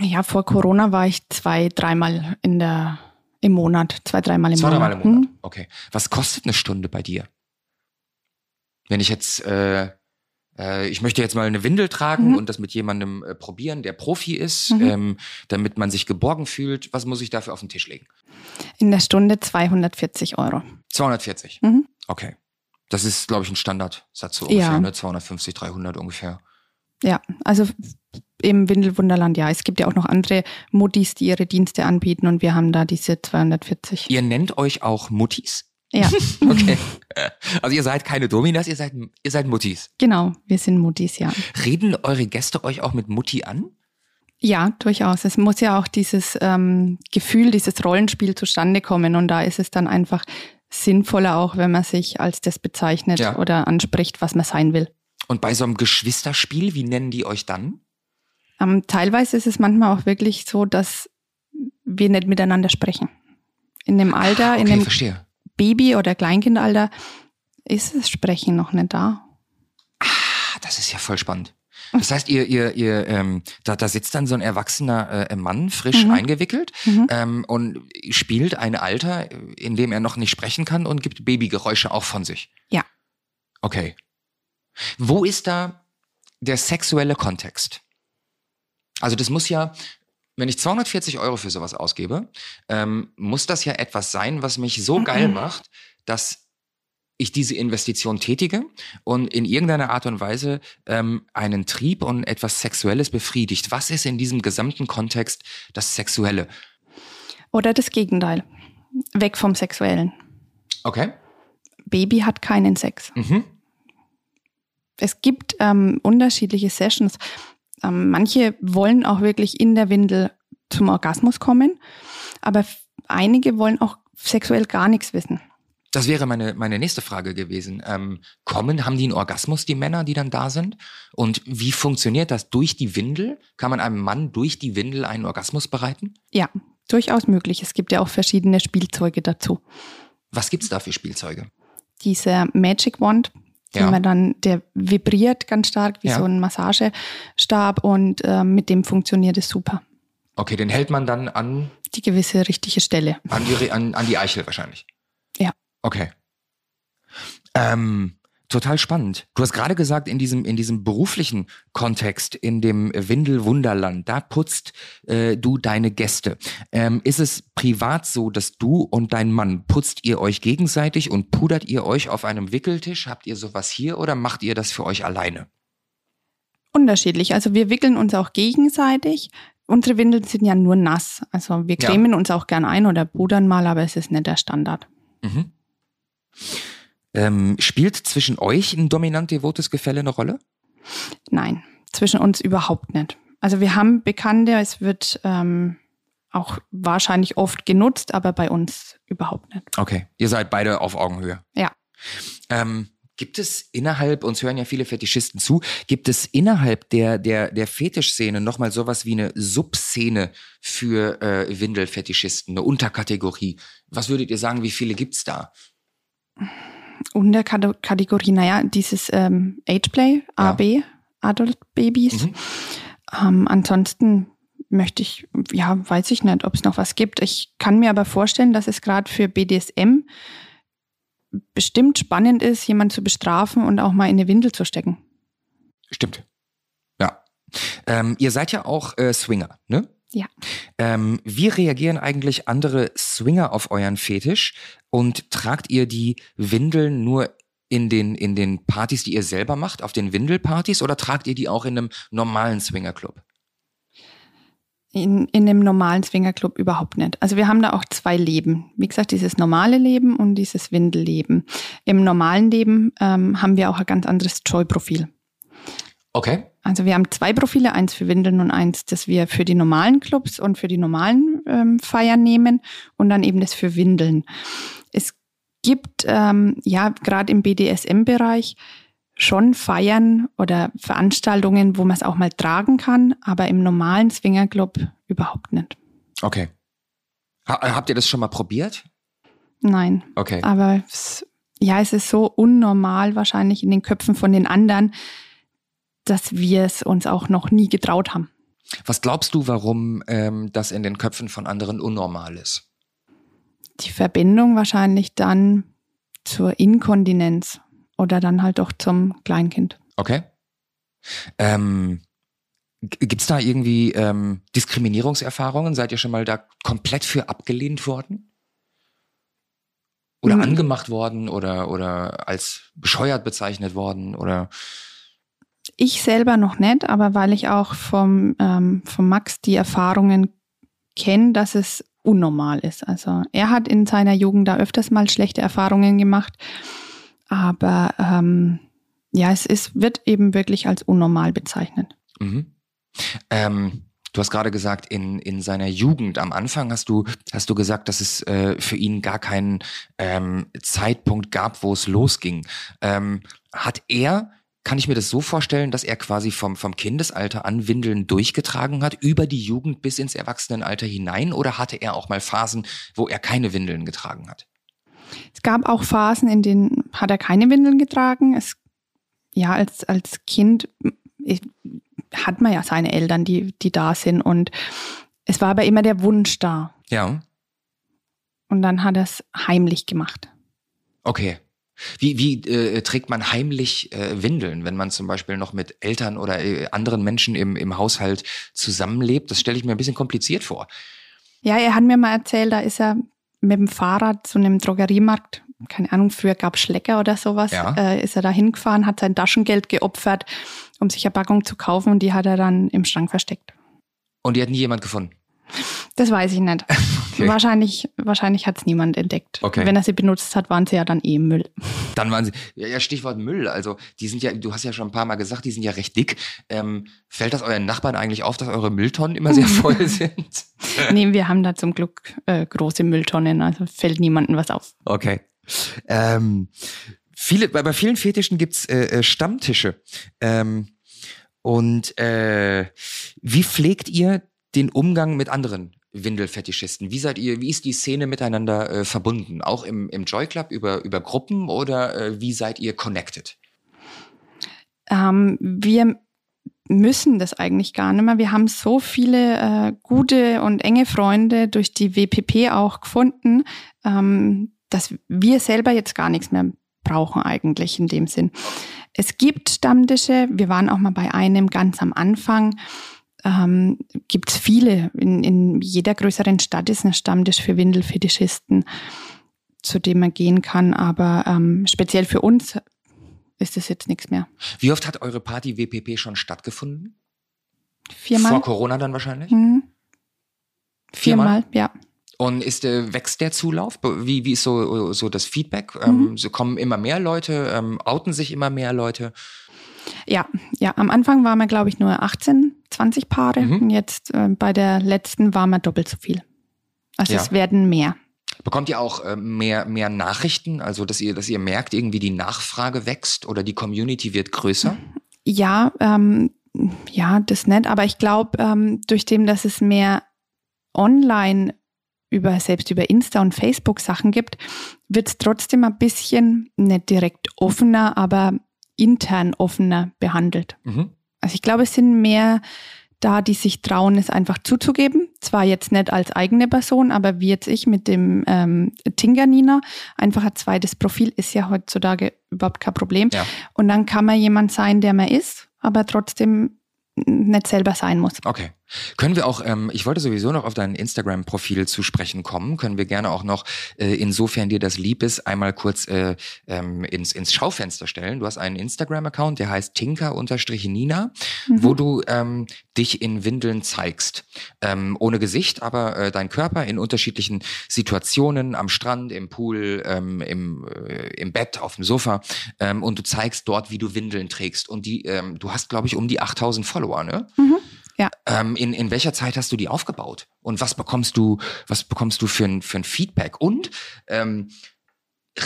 Ja, vor Corona war ich zwei, dreimal in der, im Monat. Zwei, dreimal im Zwei, Monat. dreimal im Monat. Hm? Okay. Was kostet eine Stunde bei dir? Wenn ich jetzt, äh, äh, ich möchte jetzt mal eine Windel tragen Mhm. und das mit jemandem äh, probieren, der Profi ist, Mhm. ähm, damit man sich geborgen fühlt, was muss ich dafür auf den Tisch legen? In der Stunde 240 Euro. 240. Mhm. Okay. Das ist, glaube ich, ein Standardsatz so Ja. ungefähr, ne? 250, 300 ungefähr. Ja, also im Windelwunderland, ja. Es gibt ja auch noch andere Muttis, die ihre Dienste anbieten und wir haben da diese 240. Ihr nennt euch auch Muttis? Ja, (laughs) Okay. Also ihr seid keine Dominas, ihr seid, ihr seid Muttis. genau. Wir sind Muttis, ja. Reden eure Gäste euch auch mit Mutti an? Ja, durchaus. Es muss ja auch dieses ähm, Gefühl, dieses Rollenspiel zustande kommen. Und da ist es dann einfach sinnvoller auch, wenn man sich als das bezeichnet Ja. oder anspricht, was man sein will. Und bei so einem Geschwisterspiel, wie nennen die euch dann? Ähm, teilweise ist es manchmal auch wirklich so, dass wir nicht miteinander sprechen. In dem Alter, okay, in dem verstehe. Baby- oder Kleinkindalter ist das Sprechen noch nicht da. Ah, das ist ja voll spannend. Das heißt, ihr, ihr, ihr, ähm, da, da sitzt dann so ein erwachsener äh, Mann, frisch Mhm. eingewickelt, Mhm. ähm, und spielt ein Alter, in dem er noch nicht sprechen kann und gibt Babygeräusche auch von sich. Ja. Okay. Wo ist da der sexuelle Kontext? Also das muss ja, wenn ich 240 Euro für sowas ausgebe, ähm, muss das ja etwas sein, was mich so geil Mhm. macht, dass ich diese Investition tätige und in irgendeiner Art und Weise ähm, einen Trieb und etwas Sexuelles befriedigt. Was ist in diesem gesamten Kontext das Sexuelle? Oder das Gegenteil. Weg vom Sexuellen. Okay. Baby hat keinen Sex. Mhm. Es gibt ähm, unterschiedliche Sessions. Ähm, manche wollen auch wirklich in der Windel zum Orgasmus kommen, aber einige wollen auch sexuell gar nichts wissen. Das wäre meine, meine nächste Frage gewesen. Ähm, kommen, haben die einen Orgasmus, die Männer, die dann da sind? Und wie funktioniert das? Durch die Windel? Kann man einem Mann durch die Windel einen Orgasmus bereiten? Ja, durchaus möglich. Es gibt ja auch verschiedene Spielzeuge dazu. Was gibt's da für Spielzeuge? Dieser Magic Wand, Ja. man dann, der vibriert ganz stark wie Ja. so ein Massagestab und ähm, mit dem funktioniert es super. Okay, den hält man dann an, Die gewisse richtige Stelle. an, die, an, an die Eichel wahrscheinlich. Ja. Okay. Ähm, total spannend. Du hast gerade gesagt, in diesem, in diesem beruflichen Kontext, in dem Windelwunderland, da putzt äh, du deine Gäste. Ähm, ist es privat so, dass du und dein Mann putzt ihr euch gegenseitig und pudert ihr euch auf einem Wickeltisch? Habt ihr sowas hier oder macht ihr das für euch alleine? Unterschiedlich. Also wir wickeln uns auch gegenseitig. Unsere Windeln sind ja nur nass. Also wir Ja. cremen uns auch gern ein oder pudern mal, aber es ist nicht der Standard. Mhm. Ähm, spielt zwischen euch ein dominant-devotes Gefälle eine Rolle? Nein, zwischen uns überhaupt nicht. Also wir haben Bekannte, es wird ähm, auch wahrscheinlich oft genutzt, aber bei uns überhaupt nicht. Okay, ihr seid beide auf Augenhöhe. Ja. Ähm, gibt es innerhalb, uns hören ja viele Fetischisten zu, gibt es innerhalb der, der, der Fetischszene nochmal sowas wie eine Subszene für äh, Windelfetischisten, eine Unterkategorie? Was würdet ihr sagen, wie viele gibt's da? Unterkategorie, naja, dieses ähm, Ageplay, Ja. AB, Adult Babies. Mhm. Ähm, ansonsten möchte ich, ja, weiß ich nicht, ob es noch was gibt. Ich kann mir aber vorstellen, dass es gerade für BDSM bestimmt spannend ist, jemanden zu bestrafen und auch mal in eine Windel zu stecken. Stimmt. Ja. Ähm, ihr seid ja auch äh, Swinger, ne? Ja. Ähm, wie reagieren eigentlich andere Swinger auf euren Fetisch? Und tragt ihr die Windeln nur in den, in den Partys, die ihr selber macht, auf den Windelpartys, oder tragt ihr die auch in einem normalen Swingerclub? In, in einem normalen Swingerclub überhaupt nicht. Also wir haben da auch zwei Leben. Wie gesagt, dieses normale Leben und dieses Windelleben. Im normalen Leben ähm, haben wir auch ein ganz anderes Joy-Profil. Okay. Also wir haben zwei Profile, eins für Windeln und eins, das wir für die normalen Clubs und für die normalen ähm, Feiern nehmen und dann eben das für Windeln. Es gibt ähm, ja gerade im BDSM-Bereich schon Feiern oder Veranstaltungen, wo man es auch mal tragen kann, aber im normalen Swingerclub überhaupt nicht. Okay. Ha habt ihr das schon mal probiert? Nein. Okay. Aber es, ja, es ist so unnormal wahrscheinlich in den Köpfen von den anderen, dass wir es uns auch noch nie getraut haben. Was glaubst du, warum ähm, das in den Köpfen von anderen unnormal ist? Die Verbindung wahrscheinlich dann zur Inkontinenz oder dann halt auch zum Kleinkind. Okay. Ähm, Gibt es da irgendwie ähm, Diskriminierungserfahrungen? Seid ihr schon mal da komplett für abgelehnt worden? Oder Hm. angemacht worden oder, oder als bescheuert bezeichnet worden? Oder Ich selber noch nicht, aber weil ich auch vom, ähm, vom Max die Erfahrungen kenne, dass es unnormal ist. Also er hat in seiner Jugend da öfters mal schlechte Erfahrungen gemacht, aber ähm, ja, es ist, wird eben wirklich als unnormal bezeichnet. Mhm. Ähm, du hast gerade gesagt, in, in seiner Jugend am Anfang hast du, hast du gesagt, dass es äh, für ihn gar keinen ähm, Zeitpunkt gab, wo es losging. Ähm, hat er, kann ich mir das so vorstellen, dass er quasi vom, vom Kindesalter an Windeln durchgetragen hat, über die Jugend bis ins Erwachsenenalter hinein? Oder hatte er auch mal Phasen, wo er keine Windeln getragen hat? Es gab auch Phasen, in denen hat er keine Windeln getragen. Es, ja, als, als Kind hat man ja seine Eltern, die, die da sind. Und es war aber immer der Wunsch da. Ja. Und dann hat er es heimlich gemacht. Okay. Wie, wie äh, trägt man heimlich äh, Windeln, wenn man zum Beispiel noch mit Eltern oder äh, anderen Menschen im, im Haushalt zusammenlebt? Das stelle ich mir ein bisschen kompliziert vor. Ja, er hat mir mal erzählt, da ist er mit dem Fahrrad zu einem Drogeriemarkt, keine Ahnung, früher gab es Schlecker oder sowas, Ja. äh, ist er da hingefahren, hat sein Taschengeld geopfert, um sich eine Packung zu kaufen und die hat er dann im Schrank versteckt. Und die hat nie jemand gefunden. Das weiß ich nicht. (laughs) Okay. Wahrscheinlich, wahrscheinlich hat es niemand entdeckt. Okay. Wenn er sie benutzt hat, waren sie ja dann eh Müll. Dann waren sie, ja, Stichwort Müll. Also, die sind ja, du hast ja schon ein paar Mal gesagt, die sind ja recht dick. Ähm, fällt das euren Nachbarn eigentlich auf, dass eure Mülltonnen immer sehr (laughs) voll sind? (laughs) nee, wir haben da zum Glück äh, große Mülltonnen, also fällt niemandem was auf. Okay. Ähm, viele, bei, bei vielen Fetischen gibt's äh, äh, Stammtische. Ähm, und äh, wie pflegt ihr den Umgang mit anderen Windelfetischisten? Wie seid ihr, wie ist die Szene miteinander äh, verbunden? Auch im, im Joy Club über, über Gruppen oder äh, wie seid ihr connected? Ähm, wir müssen das eigentlich gar nicht mehr. Wir haben so viele äh, gute und enge Freunde durch die WPP auch gefunden, ähm, dass wir selber jetzt gar nichts mehr brauchen eigentlich in dem Sinn. Es gibt Stammtische, wir waren auch mal bei einem ganz am Anfang. Ähm, gibt es viele. In, in jeder größeren Stadt ist ein Stammtisch für Windelfetischisten, zu dem man gehen kann. Aber ähm, speziell für uns ist das jetzt nichts mehr. Wie oft hat eure Party WPP schon stattgefunden? Viermal. Vor Corona dann wahrscheinlich? Mhm. Viermal? Viermal, ja. Und ist, äh, wächst der Zulauf? Wie, wie ist so, so das Feedback? Ähm, Mhm. so kommen immer mehr Leute, ähm, outen sich immer mehr Leute? Ja, ja, am Anfang waren wir, glaube ich, nur 18, 20 Paare. Mhm. Und jetzt äh, bei der letzten waren wir doppelt so viel. Also Ja. es werden mehr. Bekommt ihr auch äh, mehr, mehr Nachrichten? Also, dass ihr, dass ihr merkt, irgendwie die Nachfrage wächst oder die Community wird größer? Ja, ähm, ja, das nicht. Aber ich glaube, ähm, durch dem, dass es mehr online über selbst über Insta und Facebook Sachen gibt, wird es trotzdem ein bisschen nicht direkt offener, aber intern offener behandelt. Mhm. Also ich glaube, es sind mehr da, die sich trauen, es einfach zuzugeben. Zwar jetzt nicht als eigene Person, aber wie jetzt ich mit dem ähm, Tinganina, einfach ein zweites Profil ist ja heutzutage überhaupt kein Problem. Ja. Und dann kann man jemand sein, der man ist, aber trotzdem nicht selber sein muss. Okay. Können wir auch, ähm, ich wollte sowieso noch auf dein Instagram-Profil zu sprechen kommen, können wir gerne auch noch, äh, insofern dir das lieb ist, einmal kurz äh, ähm, ins, ins Schaufenster stellen. Du hast einen Instagram-Account, der heißt tinker-nina, mhm. wo du ähm, dich in Windeln zeigst. Ähm, ohne Gesicht, aber äh, dein Körper in unterschiedlichen Situationen, am Strand, im Pool, ähm, im, äh, im Bett, auf dem Sofa. Ähm, und du zeigst dort, wie du Windeln trägst. Und die, ähm, du hast, glaube ich, um die 8000 Follower, ne? Mhm. Ja. Ähm, in, in welcher Zeit hast du die aufgebaut? Und was bekommst du, was bekommst du für ein, für ein Feedback? Und ähm,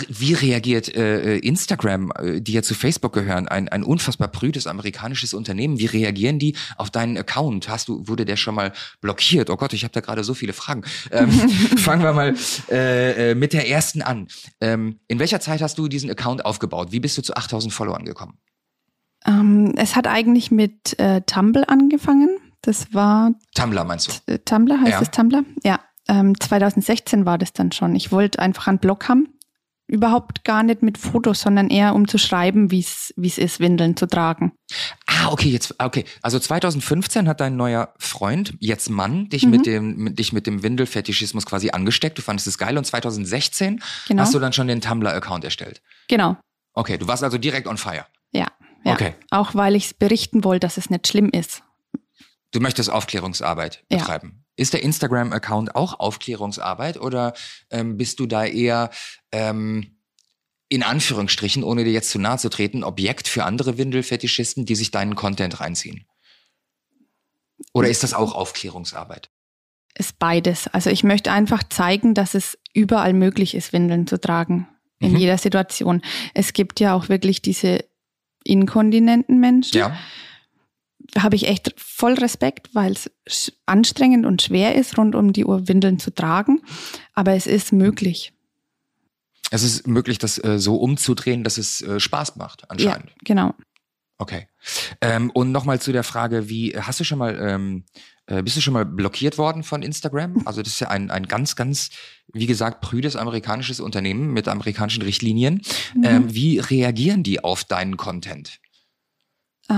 wie reagiert äh, Instagram, äh, die ja zu Facebook gehören, ein, ein unfassbar prüdes amerikanisches Unternehmen, wie reagieren die auf deinen Account? Hast du, wurde der schon mal blockiert? Oh Gott, ich habe da gerade so viele Fragen. Ähm, (laughs) fangen wir mal äh, äh, mit der ersten an. Ähm, in welcher Zeit hast du diesen Account aufgebaut? Wie bist du zu 8000 Followern gekommen? Ähm, es hat eigentlich mit äh, Tumblr angefangen. Das war. Tumblr meinst du? Äh, Tumblr heißt ja. es Tumblr? Ja. Ähm, 2016 war das dann schon. Ich wollte einfach einen Blog haben. Überhaupt gar nicht mit Fotos, sondern eher um zu schreiben, wie es ist, Windeln zu tragen. Ah, okay, jetzt, okay. Also 2015 hat dein neuer Freund, jetzt Mann, dich mhm. mit dem, mit, dich mit dem Windelfetischismus quasi angesteckt. Du fandest es geil. Und 2016 genau. hast du dann schon den Tumblr-Account erstellt. Genau. Okay, du warst also direkt on fire. Ja. Ja, okay. Auch weil ich es berichten wollte, dass es nicht schlimm ist. Du möchtest Aufklärungsarbeit betreiben. Ja. Ist der Instagram-Account auch Aufklärungsarbeit oder ähm, bist du da eher ähm, in Anführungsstrichen, ohne dir jetzt zu nahe zu treten, Objekt für andere Windelfetischisten, die sich deinen Content reinziehen? Oder ist das auch Aufklärungsarbeit? Ist beides. Also ich möchte einfach zeigen, dass es überall möglich ist, Windeln zu tragen. In mhm. jeder Situation. Es gibt ja auch wirklich diese inkontinenten Menschen. Ja. Habe ich echt voll Respekt, weil es anstrengend und schwer ist, rund um die Uhr Windeln zu tragen. Aber es ist möglich. Es ist möglich, das äh, so umzudrehen, dass es äh, Spaß macht, anscheinend. Ja, genau. Okay. Ähm, und nochmal zu der Frage, wie hast du schon mal, ähm, äh, bist du schon mal blockiert worden von Instagram? (laughs) Also das ist ja ein, ein ganz, ganz, wie gesagt, prüdes amerikanisches Unternehmen mit amerikanischen Richtlinien. Mhm. Ähm, wie reagieren die auf deinen Content?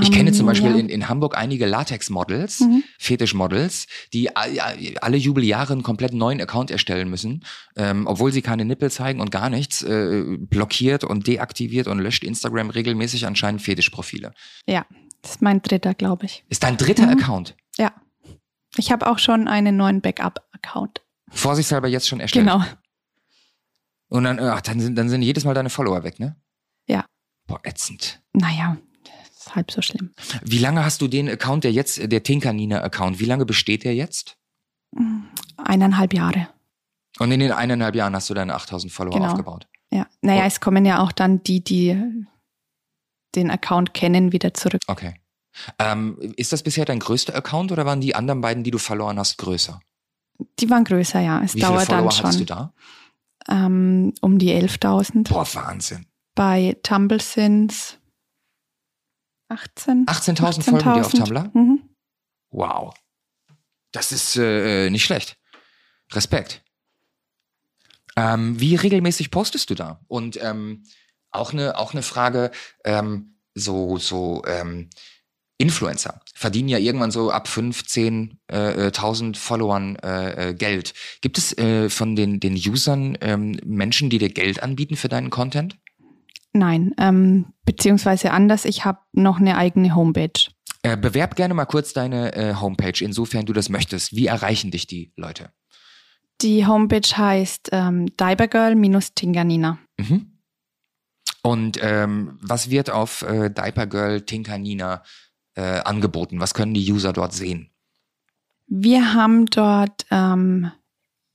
Ich kenne zum ähm, Beispiel ja. in, in Hamburg einige Latex-Models, mhm. Fetisch-Models, die alle Jubeljahre einen komplett neuen Account erstellen müssen, ähm, obwohl sie keine Nippel zeigen und gar nichts, äh, blockiert und deaktiviert und löscht Instagram regelmäßig anscheinend Fetischprofile. Ja, das ist mein dritter, glaube ich. Ist dein dritter mhm. Account? Ja. Ich habe auch schon einen neuen Backup-Account. Vorsichtshalber jetzt schon erstellt? Genau. Und dann, ach, dann, sind, dann sind jedes Mal deine Follower weg, ne? Ja. Boah, ätzend. Naja, halb so schlimm. Wie lange hast du den Account, der jetzt, der Tinkanina-Account, wie lange besteht der jetzt? Eineinhalb Jahre. Und in den eineinhalb Jahren hast du deine 8000 Follower genau. aufgebaut? Ja, naja, oh. es kommen ja auch dann die, die den Account kennen, wieder zurück. Okay. Ähm, ist das bisher dein größter Account oder waren die anderen beiden, die du verloren hast, größer? Die waren größer, ja. Es Wie dauert viele Follower dann schon. Hattest du da? Ähm, um die 11.000. Boah, Wahnsinn. Bei Tumble sind 18. 18.000 18 folgen dir auf Tumblr? Mhm. Wow. Das ist äh, nicht schlecht. Respekt. Ähm, wie regelmäßig postest du da? Und ähm, auch eine auch eine Frage, ähm, so, so ähm, Influencer verdienen ja irgendwann so ab 15.000 äh, äh Followern äh, äh, Geld. Gibt es äh, von den, den Usern ähm, Menschen, die dir Geld anbieten für deinen Content? Nein, ähm, beziehungsweise anders, ich habe noch eine eigene Homepage. Äh, bewerb gerne mal kurz deine äh, Homepage, insofern du das möchtest. Wie erreichen dich die Leute? Die Homepage heißt ähm, Diapergirl-Tinganina. Mhm. Und ähm, was wird auf äh, Diapergirl Tinkanina äh, angeboten? Was können die User dort sehen? Wir haben dort ähm,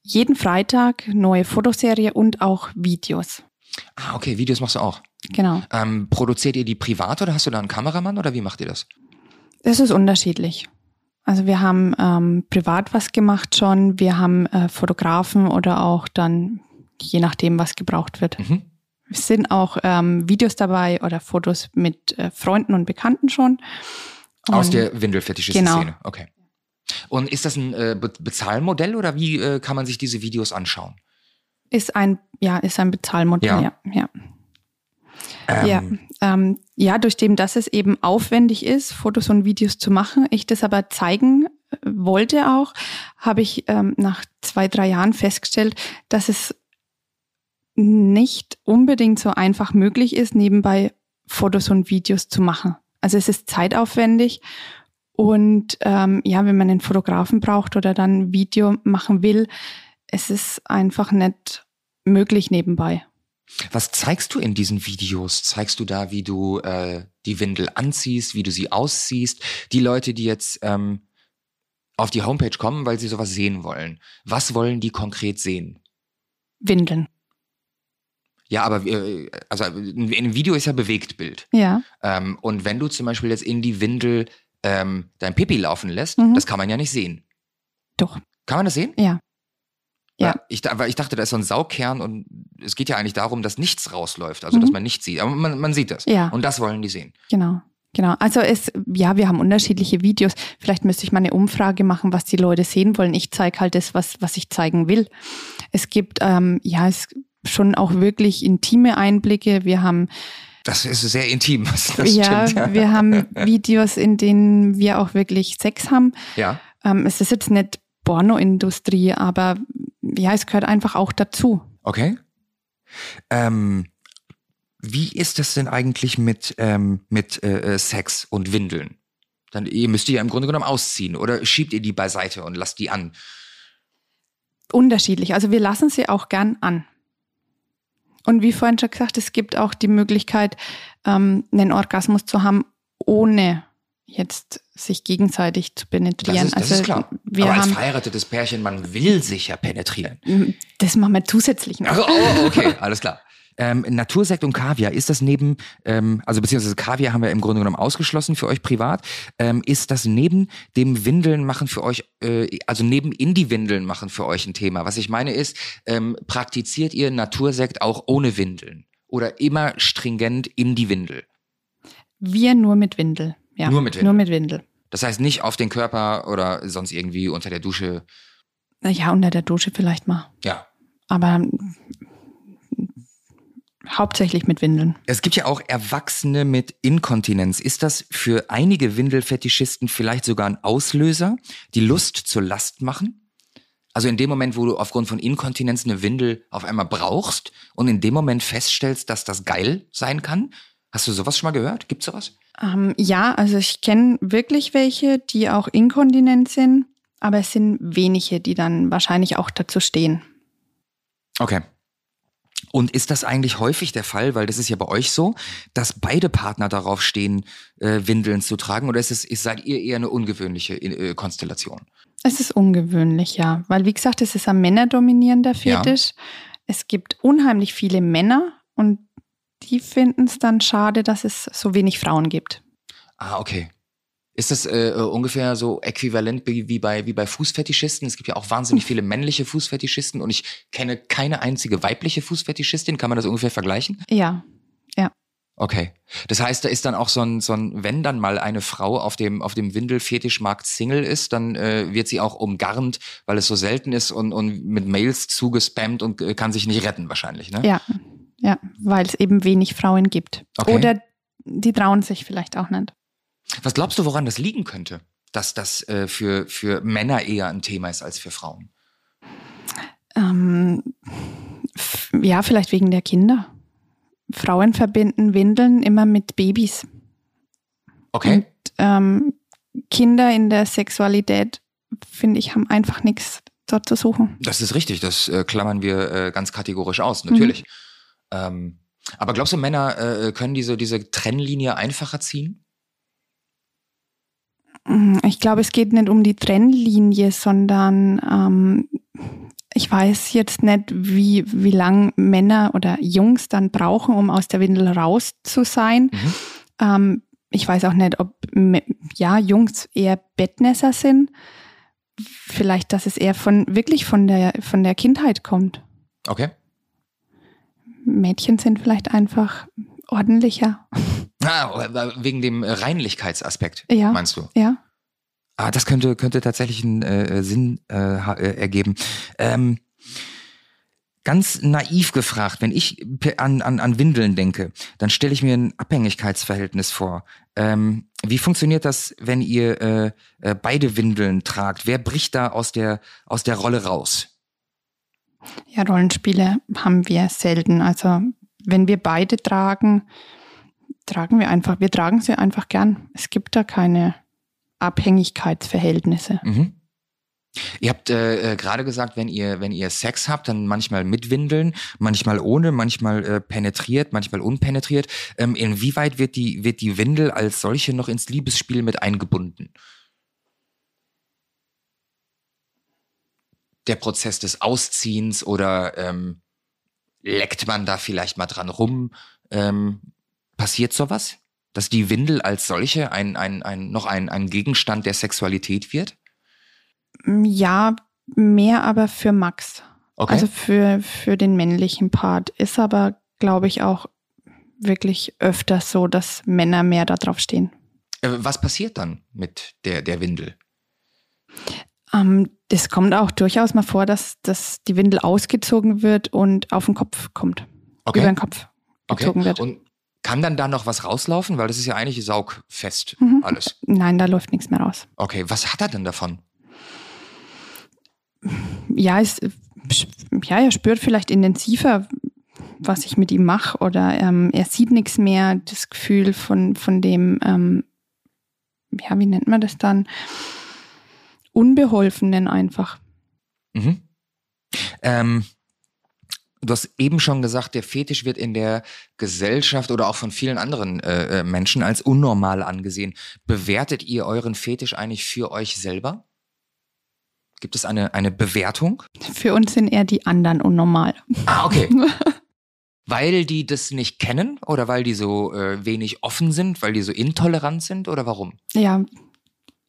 jeden Freitag neue Fotoserie und auch Videos. Ah, okay, Videos machst du auch. Genau. Ähm, produziert ihr die privat oder hast du da einen Kameramann oder wie macht ihr das? Das ist unterschiedlich. Also wir haben ähm, privat was gemacht schon, wir haben äh, Fotografen oder auch dann, je nachdem, was gebraucht wird. Mhm. Es sind auch ähm, Videos dabei oder Fotos mit äh, Freunden und Bekannten schon. Und Aus der Windelfetischisten genau. Szene, okay. Und ist das ein äh, Be Bezahlmodell oder wie äh, kann man sich diese Videos anschauen? Ist ein, ja, ist ein Bezahlmodell, ja. ja, ja. Ähm. Ja, ähm, ja, durch dem, dass es eben aufwendig ist, Fotos und Videos zu machen, ich das aber zeigen äh, wollte auch, habe ich ähm, nach zwei, drei Jahren festgestellt, dass es nicht unbedingt so einfach möglich ist, nebenbei Fotos und Videos zu machen. Also es ist zeitaufwendig und ähm, ja, wenn man einen Fotografen braucht oder dann ein Video machen will, es ist einfach nicht möglich nebenbei. Was zeigst du in diesen Videos? Zeigst du da, wie du äh, die Windel anziehst, wie du sie ausziehst? Die Leute, die jetzt ähm, auf die Homepage kommen, weil sie sowas sehen wollen, was wollen die konkret sehen? Windeln. Ja, aber äh, also ein ein Video ist ja Bewegtbild. Ja. Ähm, und wenn du zum Beispiel jetzt in die Windel ähm, dein Pipi laufen lässt, Mhm. das kann man ja nicht sehen. Doch. Kann man das sehen? Ja. Ja. Ich, weil ich dachte, da ist so ein Saugkern und es geht ja eigentlich darum, dass nichts rausläuft, also dass Mhm. man nichts sieht. Aber man, man sieht das. Ja. Und das wollen die sehen. Genau. Genau. Also es, ja, wir haben unterschiedliche Videos. Vielleicht müsste ich mal eine Umfrage machen, was die Leute sehen wollen. Ich zeige halt das, was, was ich zeigen will. Es gibt, ähm, ja, es schon auch wirklich intime Einblicke. Wir haben, Das ist sehr intim. Das ja, stimmt. Ja. wir haben Videos, in denen wir auch wirklich Sex haben. ja. Ähm, es ist jetzt nicht Pornoindustrie, aber ja, es gehört einfach auch dazu. Okay. Ähm, wie ist das denn eigentlich mit, ähm, mit äh, äh, Sex und Windeln? Dann ihr müsst die ja im Grunde genommen ausziehen oder schiebt ihr die beiseite und lasst die an? Unterschiedlich. Also wir lassen sie auch gern an. Und wie vorhin schon gesagt, es gibt auch die Möglichkeit, ähm, einen Orgasmus zu haben, ohne jetzt sich gegenseitig zu Das penetrieren. ist, das also ist klar. wir Aber als verheiratetes Pärchen, man will sich ja penetrieren. das machen wir zusätzlich noch. Ach, oh, okay, (laughs) alles klar. Ähm, Natursekt und Kaviar, ist das neben, ähm, also beziehungsweise Kaviar haben wir im Grunde genommen ausgeschlossen für euch privat, ähm, ist das neben dem Windeln machen für euch, äh, also neben in die Windeln machen für euch ein Thema? Was ich meine ist, ähm, praktiziert ihr Natursekt auch ohne Windeln? Oder immer stringent in die Windel? Wir nur mit Windel. Ja, Nur mit Windel. Nur mit Windel. Das heißt nicht auf den Körper oder sonst irgendwie unter der Dusche. Ja, unter der Dusche vielleicht mal. Ja. Aber mm, hauptsächlich mit Windeln. Es gibt ja auch Erwachsene mit Inkontinenz. Ist das für einige Windelfetischisten vielleicht sogar ein Auslöser, die Lust zur Last machen? Also in dem Moment, wo du aufgrund von Inkontinenz eine Windel auf einmal brauchst und in dem Moment feststellst, dass das geil sein kann? Hast du sowas schon mal gehört? Gibt's sowas? Ähm, ja, also ich kenne wirklich welche, die auch inkontinent sind, aber es sind wenige, die dann wahrscheinlich auch dazu stehen. Okay. Und ist das eigentlich häufig der Fall, weil das ist ja bei euch so, dass beide Partner darauf stehen, äh, Windeln zu tragen? Oder ist es, ist, seid ihr eher eine ungewöhnliche äh, Konstellation? Es ist ungewöhnlich, ja, weil wie gesagt, es ist ein männerdominierender Ja. Fetisch. Es gibt unheimlich viele Männer und die finden es dann schade, dass es so wenig Frauen gibt. Ah, okay. Ist das äh, äh, ungefähr so äquivalent wie, bei, wie bei Fußfetischisten? Es gibt ja auch wahnsinnig viele männliche Fußfetischisten und ich kenne keine einzige weibliche Fußfetischistin. Kann man das ungefähr vergleichen? Ja, Okay. Das heißt, da ist dann auch so ein, so ein wenn dann mal eine Frau auf dem, auf dem Windelfetischmarkt Single ist, dann äh, wird sie auch umgarnt, weil es so selten ist und, und mit Mails zugespammt und äh, kann sich nicht retten wahrscheinlich, ne? ja, ja, weil es eben wenig Frauen gibt. Okay. Oder die trauen sich vielleicht auch nicht. Was glaubst du, woran das liegen könnte? Dass das äh, für, für Männer eher ein Thema ist als für Frauen? Ähm, ja, vielleicht wegen der Kinder. Frauen verbinden Windeln immer mit Babys. Okay. Und ähm, Kinder in der Sexualität, finde ich, haben einfach nichts dort zu suchen. Das ist richtig, das äh, klammern wir äh, ganz kategorisch aus, natürlich. Ähm, aber glaubst du, Männer äh, können diese, diese Trennlinie einfacher ziehen? Mm, Ich glaube, es geht nicht um die Trennlinie, sondern ähm, ich weiß jetzt nicht, wie, wie lang Männer oder Jungs dann brauchen, um aus der Windel raus zu sein. Mhm. Ähm, ich weiß auch nicht, ob ja, Jungs eher Bettnässer sind. Vielleicht, dass es eher von wirklich von der, von der Kindheit kommt. Okay. Mädchen sind vielleicht einfach ordentlicher. Ah, äh, wegen dem äh, Reinlichkeitsaspekt, Ja. meinst du? Ja. Ah, das könnte, könnte tatsächlich einen äh, Sinn äh, äh, ergeben. Ähm, ganz naiv gefragt, wenn ich an, an, an Windeln denke, dann stelle ich mir ein Abhängigkeitsverhältnis vor. Ähm, wie funktioniert das, wenn ihr äh, äh, beide Windeln tragt? Wer bricht da aus der, aus der Rolle raus? Ja, Rollenspiele haben wir selten. Also wenn wir beide tragen, tragen wir einfach, wir tragen sie einfach gern. Es gibt da keine Abhängigkeitsverhältnisse. Mhm. Ihr habt äh, äh, gerade gesagt, wenn ihr, wenn ihr Sex habt, dann manchmal mit Windeln, manchmal ohne, manchmal äh, penetriert, manchmal unpenetriert. Ähm, inwieweit wird die, wird die Windel als solche noch ins Liebesspiel mit eingebunden? Der Prozess des Ausziehens oder ähm, leckt man da vielleicht mal dran rum? Ähm, passiert sowas? Dass die Windel als solche ein, ein, ein, noch ein, ein Gegenstand der Sexualität wird? Ja, mehr aber für Max. Okay. Also für, für den männlichen Part. Ist aber, glaube ich, auch wirklich öfter so, dass Männer mehr darauf stehen. Äh, was passiert dann mit der, der Windel? Ähm, das kommt auch durchaus mal vor, dass, dass die Windel ausgezogen wird und auf den Kopf kommt. Okay. Über den Kopf gezogen okay. wird. Und kann dann da noch was rauslaufen? Weil das ist ja eigentlich saugfest Mhm. alles. Nein, da läuft nichts mehr raus. Okay, was hat er denn davon? Ja, es, ja, er spürt vielleicht intensiver, was ich mit ihm mache oder ähm, er sieht nichts mehr, das Gefühl von, von dem, ähm, ja, wie nennt man das dann? Unbeholfenen einfach. Mhm. Ähm, du hast eben schon gesagt, der Fetisch wird in der Gesellschaft oder auch von vielen anderen äh, äh, Menschen als unnormal angesehen. Bewertet ihr euren Fetisch eigentlich für euch selber? Gibt es eine, eine Bewertung? Für uns sind eher die anderen unnormal. Ah, okay. (laughs) weil die das nicht kennen oder weil die so äh, wenig offen sind, weil die so intolerant sind oder warum? Ja,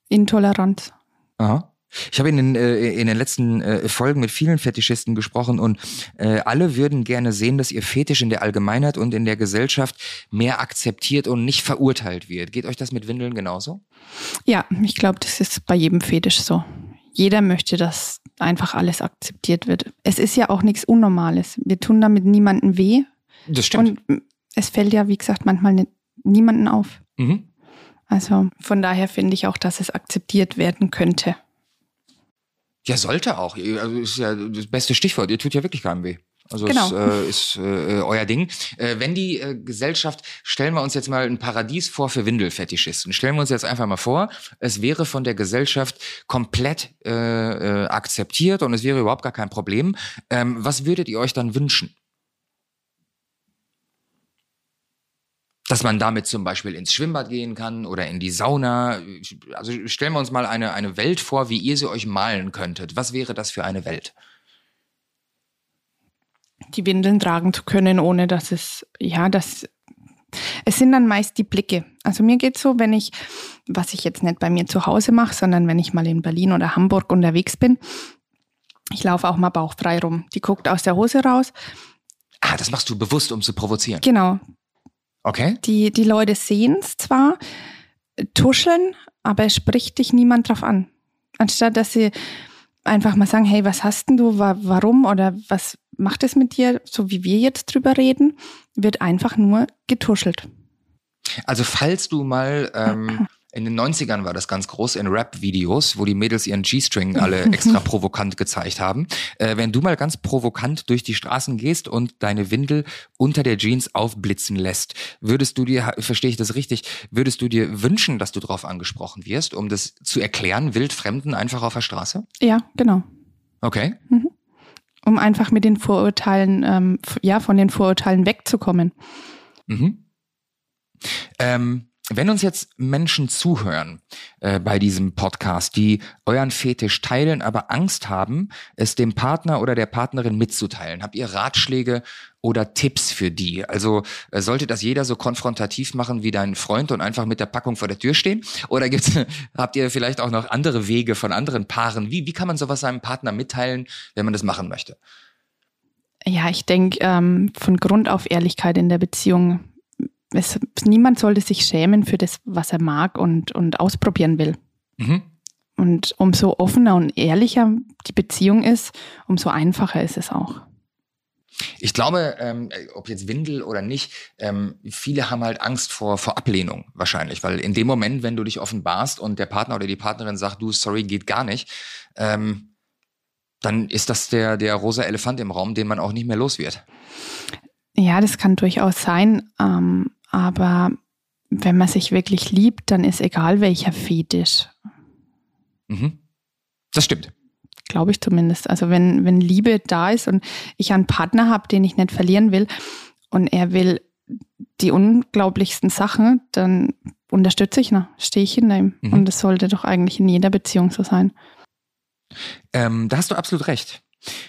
Intoleranz. Aha. Ich habe in den, äh, in den letzten äh, Folgen mit vielen Fetischisten gesprochen und äh, alle würden gerne sehen, dass ihr Fetisch in der Allgemeinheit und in der Gesellschaft mehr akzeptiert und nicht verurteilt wird. Geht euch das mit Windeln genauso? Ja, ich glaube, das ist bei jedem Fetisch so. Jeder möchte, dass einfach alles akzeptiert wird. Es ist ja auch nichts Unnormales. Wir tun damit niemandem weh. Das stimmt. Und es fällt ja, wie gesagt, manchmal niemanden auf. mhm. Also von daher finde ich auch, dass es akzeptiert werden könnte. Ja, sollte auch. Also ist ja das beste Stichwort. Ihr tut ja wirklich keinem weh. Also Genau. es äh, ist äh, euer Ding. Äh, wenn die äh, Gesellschaft, stellen wir uns jetzt mal ein Paradies vor für Windelfetischisten. Stellen wir uns jetzt einfach mal vor, es wäre von der Gesellschaft komplett äh, äh, akzeptiert und es wäre überhaupt gar kein Problem. Ähm, was würdet ihr euch dann wünschen? Dass man damit zum Beispiel ins Schwimmbad gehen kann oder in die Sauna. Also stellen wir uns mal eine, eine Welt vor, wie ihr sie euch malen könntet. Was wäre das für eine Welt? Die Windeln tragen zu können, ohne dass es, ja, das, es sind dann meist die Blicke. Also mir geht's so, wenn ich, was ich jetzt nicht bei mir zu Hause mache, sondern wenn ich mal in Berlin oder Hamburg unterwegs bin, ich laufe auch mal bauchfrei rum. Die guckt aus der Hose raus. Ah, das machst du bewusst, um zu provozieren. Genau, Okay. Die, die Leute sehen es zwar, tuscheln, aber es spricht dich niemand drauf an. Anstatt dass sie einfach mal sagen, hey, was hast denn du, wa warum oder was macht es mit dir, so wie wir jetzt drüber reden, wird einfach nur getuschelt. Also falls du mal ähm, (laughs) in den 90ern war das ganz groß in Rap-Videos, wo die Mädels ihren G-String alle (laughs) extra provokant gezeigt haben. Äh, wenn du mal ganz provokant durch die Straßen gehst und deine Windel unter der Jeans aufblitzen lässt, würdest du dir, verstehe ich das richtig, würdest du dir wünschen, dass du darauf angesprochen wirst, um das zu erklären, wildfremden einfach auf der Straße? Ja, genau. Okay. Um einfach mit den Vorurteilen, ähm, ja, von den Vorurteilen wegzukommen. Mhm. Ähm, wenn uns jetzt Menschen zuhören äh, bei diesem Podcast, die euren Fetisch teilen, aber Angst haben, es dem Partner oder der Partnerin mitzuteilen, habt ihr Ratschläge oder Tipps für die? Also äh, sollte das jeder so konfrontativ machen wie dein Freund und einfach mit der Packung vor der Tür stehen? Oder gibt's, (laughs) habt ihr vielleicht auch noch andere Wege von anderen Paaren? Wie, wie kann man sowas seinem Partner mitteilen, wenn man das machen möchte? Ja, ich denke, ähm, von Grund auf Ehrlichkeit in der Beziehung. Es, niemand sollte sich schämen für das, was er mag und, und ausprobieren will. Mhm. Und umso offener und ehrlicher die Beziehung ist, umso einfacher ist es auch. Ich glaube, ähm, ob jetzt Windel oder nicht, ähm, viele haben halt Angst vor, vor Ablehnung wahrscheinlich, weil in dem Moment, wenn du dich offenbarst und der Partner oder die Partnerin sagt, du, sorry, geht gar nicht, ähm, dann ist das der, der rosa Elefant im Raum, den man auch nicht mehr los wird. Ja, das kann durchaus sein, ähm, aber wenn man sich wirklich liebt, dann ist egal welcher Fetisch. Mhm. Das stimmt. Glaube ich zumindest. Also wenn, wenn Liebe da ist und ich einen Partner habe, den ich nicht verlieren will und er will die unglaublichsten Sachen, dann unterstütze ich ihn, stehe ich hinter ihm. Mhm. Und das sollte doch eigentlich in jeder Beziehung so sein. Ähm, da hast du absolut recht.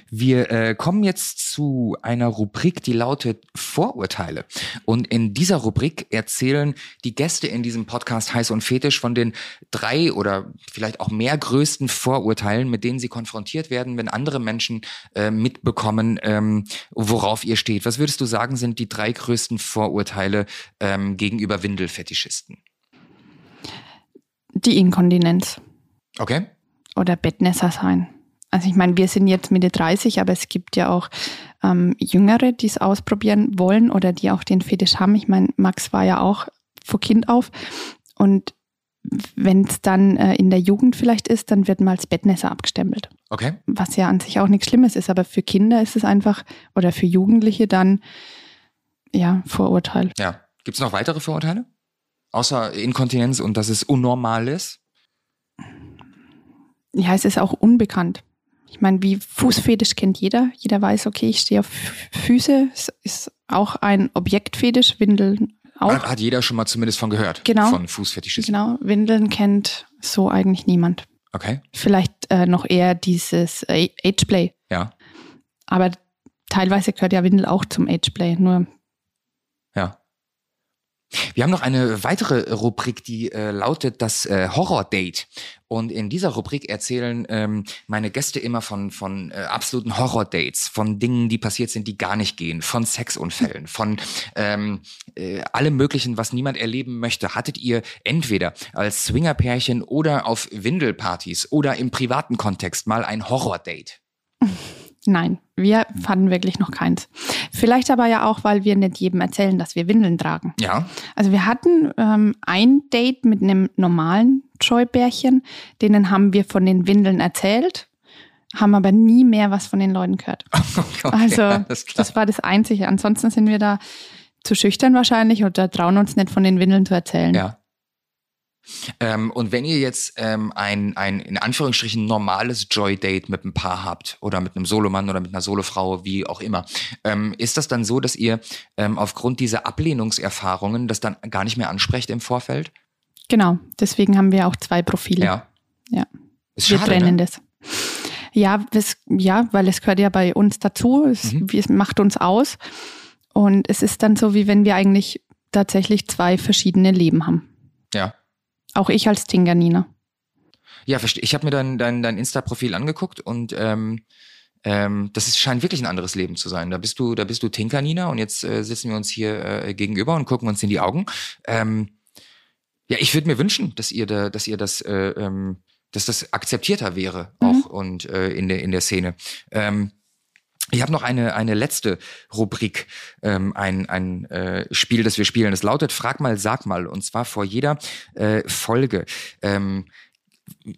Wir äh, kommen jetzt zu einer Rubrik, die lautet Vorurteile. Und in dieser Rubrik erzählen die Gäste in diesem Podcast Heiß und Fetisch von den drei oder vielleicht auch mehr größten Vorurteilen, mit denen sie konfrontiert werden, wenn andere Menschen äh, mitbekommen, ähm, worauf ihr steht. Was würdest du sagen, sind die drei größten Vorurteile ähm, gegenüber Windelfetischisten? Die Inkontinenz. Okay. Oder Bettnässer sein. Also ich meine, wir sind jetzt Mitte 30, aber es gibt ja auch ähm, Jüngere, die es ausprobieren wollen oder die auch den Fetisch haben. Ich meine, Max war ja auch vor Kind auf und wenn es dann äh, in der Jugend vielleicht ist, dann wird mal als Bettnässer abgestempelt. Okay. Was ja an sich auch nichts Schlimmes ist, aber für Kinder ist es einfach oder für Jugendliche dann ja Vorurteil. Ja. Gibt es noch weitere Vorurteile? Außer Inkontinenz und dass es unnormal ist? Ja, es ist auch unbekannt. Ich meine, wie Fußfetisch kennt jeder. Jeder weiß, okay, ich stehe auf Füße. Es ist auch ein Objektfetisch, Windeln auch. Hat, hat jeder schon mal zumindest von gehört. Genau. Von Fußfetischisten. Genau, Windeln kennt so eigentlich niemand. Okay. Vielleicht äh, noch eher dieses äh, Ageplay. Ja. Aber teilweise gehört ja Windel auch zum Ageplay. Nur. Wir haben noch eine weitere Rubrik, die äh, lautet das äh, Horror-Date. Und in dieser Rubrik erzählen ähm, meine Gäste immer von, von äh, absoluten Horror-Dates, von Dingen, die passiert sind, die gar nicht gehen, von Sexunfällen, von ähm, äh, allem Möglichen, was niemand erleben möchte. Hattet ihr entweder als Swingerpärchen oder auf Windelpartys oder im privaten Kontext mal ein Horror-Date? Nein, wir fanden wirklich noch keins. Vielleicht aber ja auch, weil wir nicht jedem erzählen, dass wir Windeln tragen. Ja. Also wir hatten ähm, ein Date mit einem normalen Joy-Bärchen, denen haben wir von den Windeln erzählt, haben aber nie mehr was von den Leuten gehört. (laughs) Okay, also das war das Einzige. Ansonsten sind wir da zu schüchtern wahrscheinlich oder trauen uns nicht von den Windeln zu erzählen. Ja. Ähm, und wenn ihr jetzt ähm, ein, ein in Anführungsstrichen normales Joy-Date mit einem Paar habt oder mit einem Solomann oder mit einer Solofrau, wie auch immer, ähm, ist das dann so, dass ihr ähm, aufgrund dieser Ablehnungserfahrungen das dann gar nicht mehr ansprecht im Vorfeld? Genau, deswegen haben wir auch zwei Profile. Ja. Ja. Ist wir schade, trennen ne? das. Ja, es, ja, weil es gehört ja bei uns dazu. Es, Mhm. es macht uns aus. Und es ist dann so, wie wenn wir eigentlich tatsächlich zwei verschiedene Leben haben. Ja. Auch ich als Tinganina. Ja, verstehe. Ich habe mir dein, dein, dein Insta-Profil angeguckt und ähm, ähm, das ist, scheint wirklich ein anderes Leben zu sein. Da bist du, da bist du Tinker, Nina, und jetzt äh, sitzen wir uns hier äh, gegenüber und gucken uns in die Augen. Ähm, ja, ich würde mir wünschen, dass ihr da, dass ihr das, äh, ähm, dass das akzeptierter wäre Mhm. auch und äh, in der in der Szene. Ähm, ich habe noch eine, eine letzte Rubrik, ähm, ein, ein äh, Spiel, das wir spielen. Das lautet Frag mal, sag mal. Und zwar vor jeder äh, Folge. Ähm,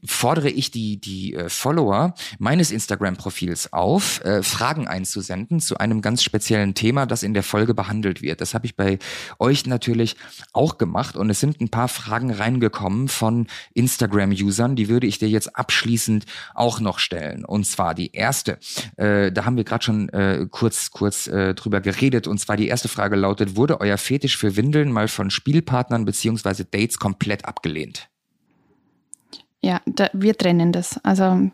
fordere ich die, die äh, Follower meines Instagram-Profils auf, äh, Fragen einzusenden zu einem ganz speziellen Thema, das in der Folge behandelt wird. Das habe ich bei euch natürlich auch gemacht und es sind ein paar Fragen reingekommen von Instagram-Usern, die würde ich dir jetzt abschließend auch noch stellen. Und zwar die erste, äh, da haben wir gerade schon äh, kurz, kurz äh, drüber geredet, und zwar die erste Frage lautet, wurde euer Fetisch für Windeln mal von Spielpartnern beziehungsweise Dates komplett abgelehnt? Ja, da, wir trennen das. Also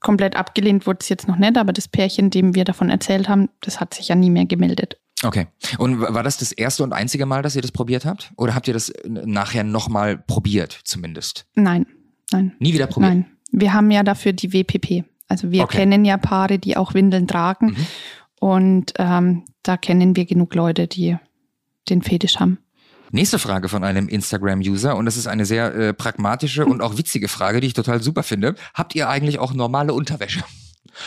komplett abgelehnt wurde es jetzt noch nicht, aber das Pärchen, dem wir davon erzählt haben, das hat sich ja nie mehr gemeldet. Okay. Und war das das erste und einzige Mal, dass ihr das probiert habt? Oder habt ihr das äh, nachher nochmal probiert, zumindest? Nein, nein, Nie wieder probiert? nein. Wir haben ja dafür die WPP. Also wir Okay. kennen ja Paare, die auch Windeln tragen. Mhm. Und ähm, da kennen wir genug Leute, die den Fetisch haben. Nächste Frage von einem Instagram-User und das ist eine sehr äh, pragmatische und auch witzige Frage, die ich total super finde. Habt ihr eigentlich auch normale Unterwäsche?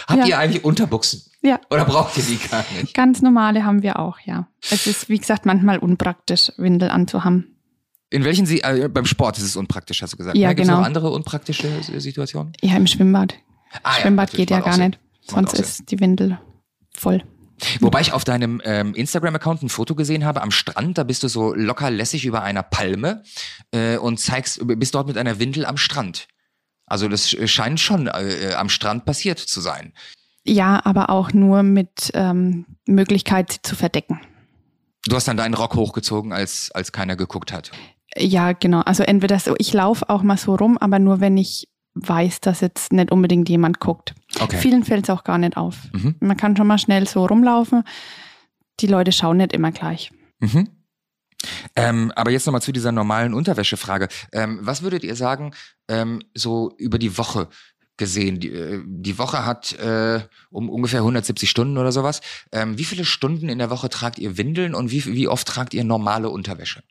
Habt Ja. ihr eigentlich Unterbuchsen? Ja. Oder braucht ihr die gar nicht? Ganz normale haben wir auch, ja. Es ist, wie gesagt, manchmal unpraktisch, Windel anzuhaben. In welchen Sie äh, beim Sport ist es unpraktisch, hast du gesagt. Ja, Gibt es genau. noch andere unpraktische äh, Situationen? Ja, im Schwimmbad. Ah, ja, Schwimmbad natürlich, geht ja gar nicht. Sonst ist die Windel voll. Wobei ich auf deinem ähm, Instagram-Account ein Foto gesehen habe am Strand, da bist du so locker lässig über einer Palme äh, und zeigst, bist dort mit einer Windel am Strand. Also das scheint schon äh, am Strand passiert zu sein. Ja, aber auch nur mit ähm, Möglichkeit, sie zu verdecken. Du hast dann deinen Rock hochgezogen, als, als keiner geguckt hat. Ja, genau. Also entweder so, ich laufe auch mal so rum, aber nur wenn ich weiß, dass jetzt nicht unbedingt jemand guckt. Okay. Vielen fällt es auch gar nicht auf. Mhm. Man kann schon mal schnell so rumlaufen. Die Leute schauen nicht immer gleich. Mhm. Ähm, aber jetzt nochmal zu dieser normalen Unterwäschefrage. Ähm, was würdet ihr sagen, ähm, so über die Woche gesehen? Die, äh, die Woche hat äh, um ungefähr 170 Stunden oder sowas. Ähm, wie viele Stunden in der Woche tragt ihr Windeln und wie, wie oft tragt ihr normale Unterwäsche?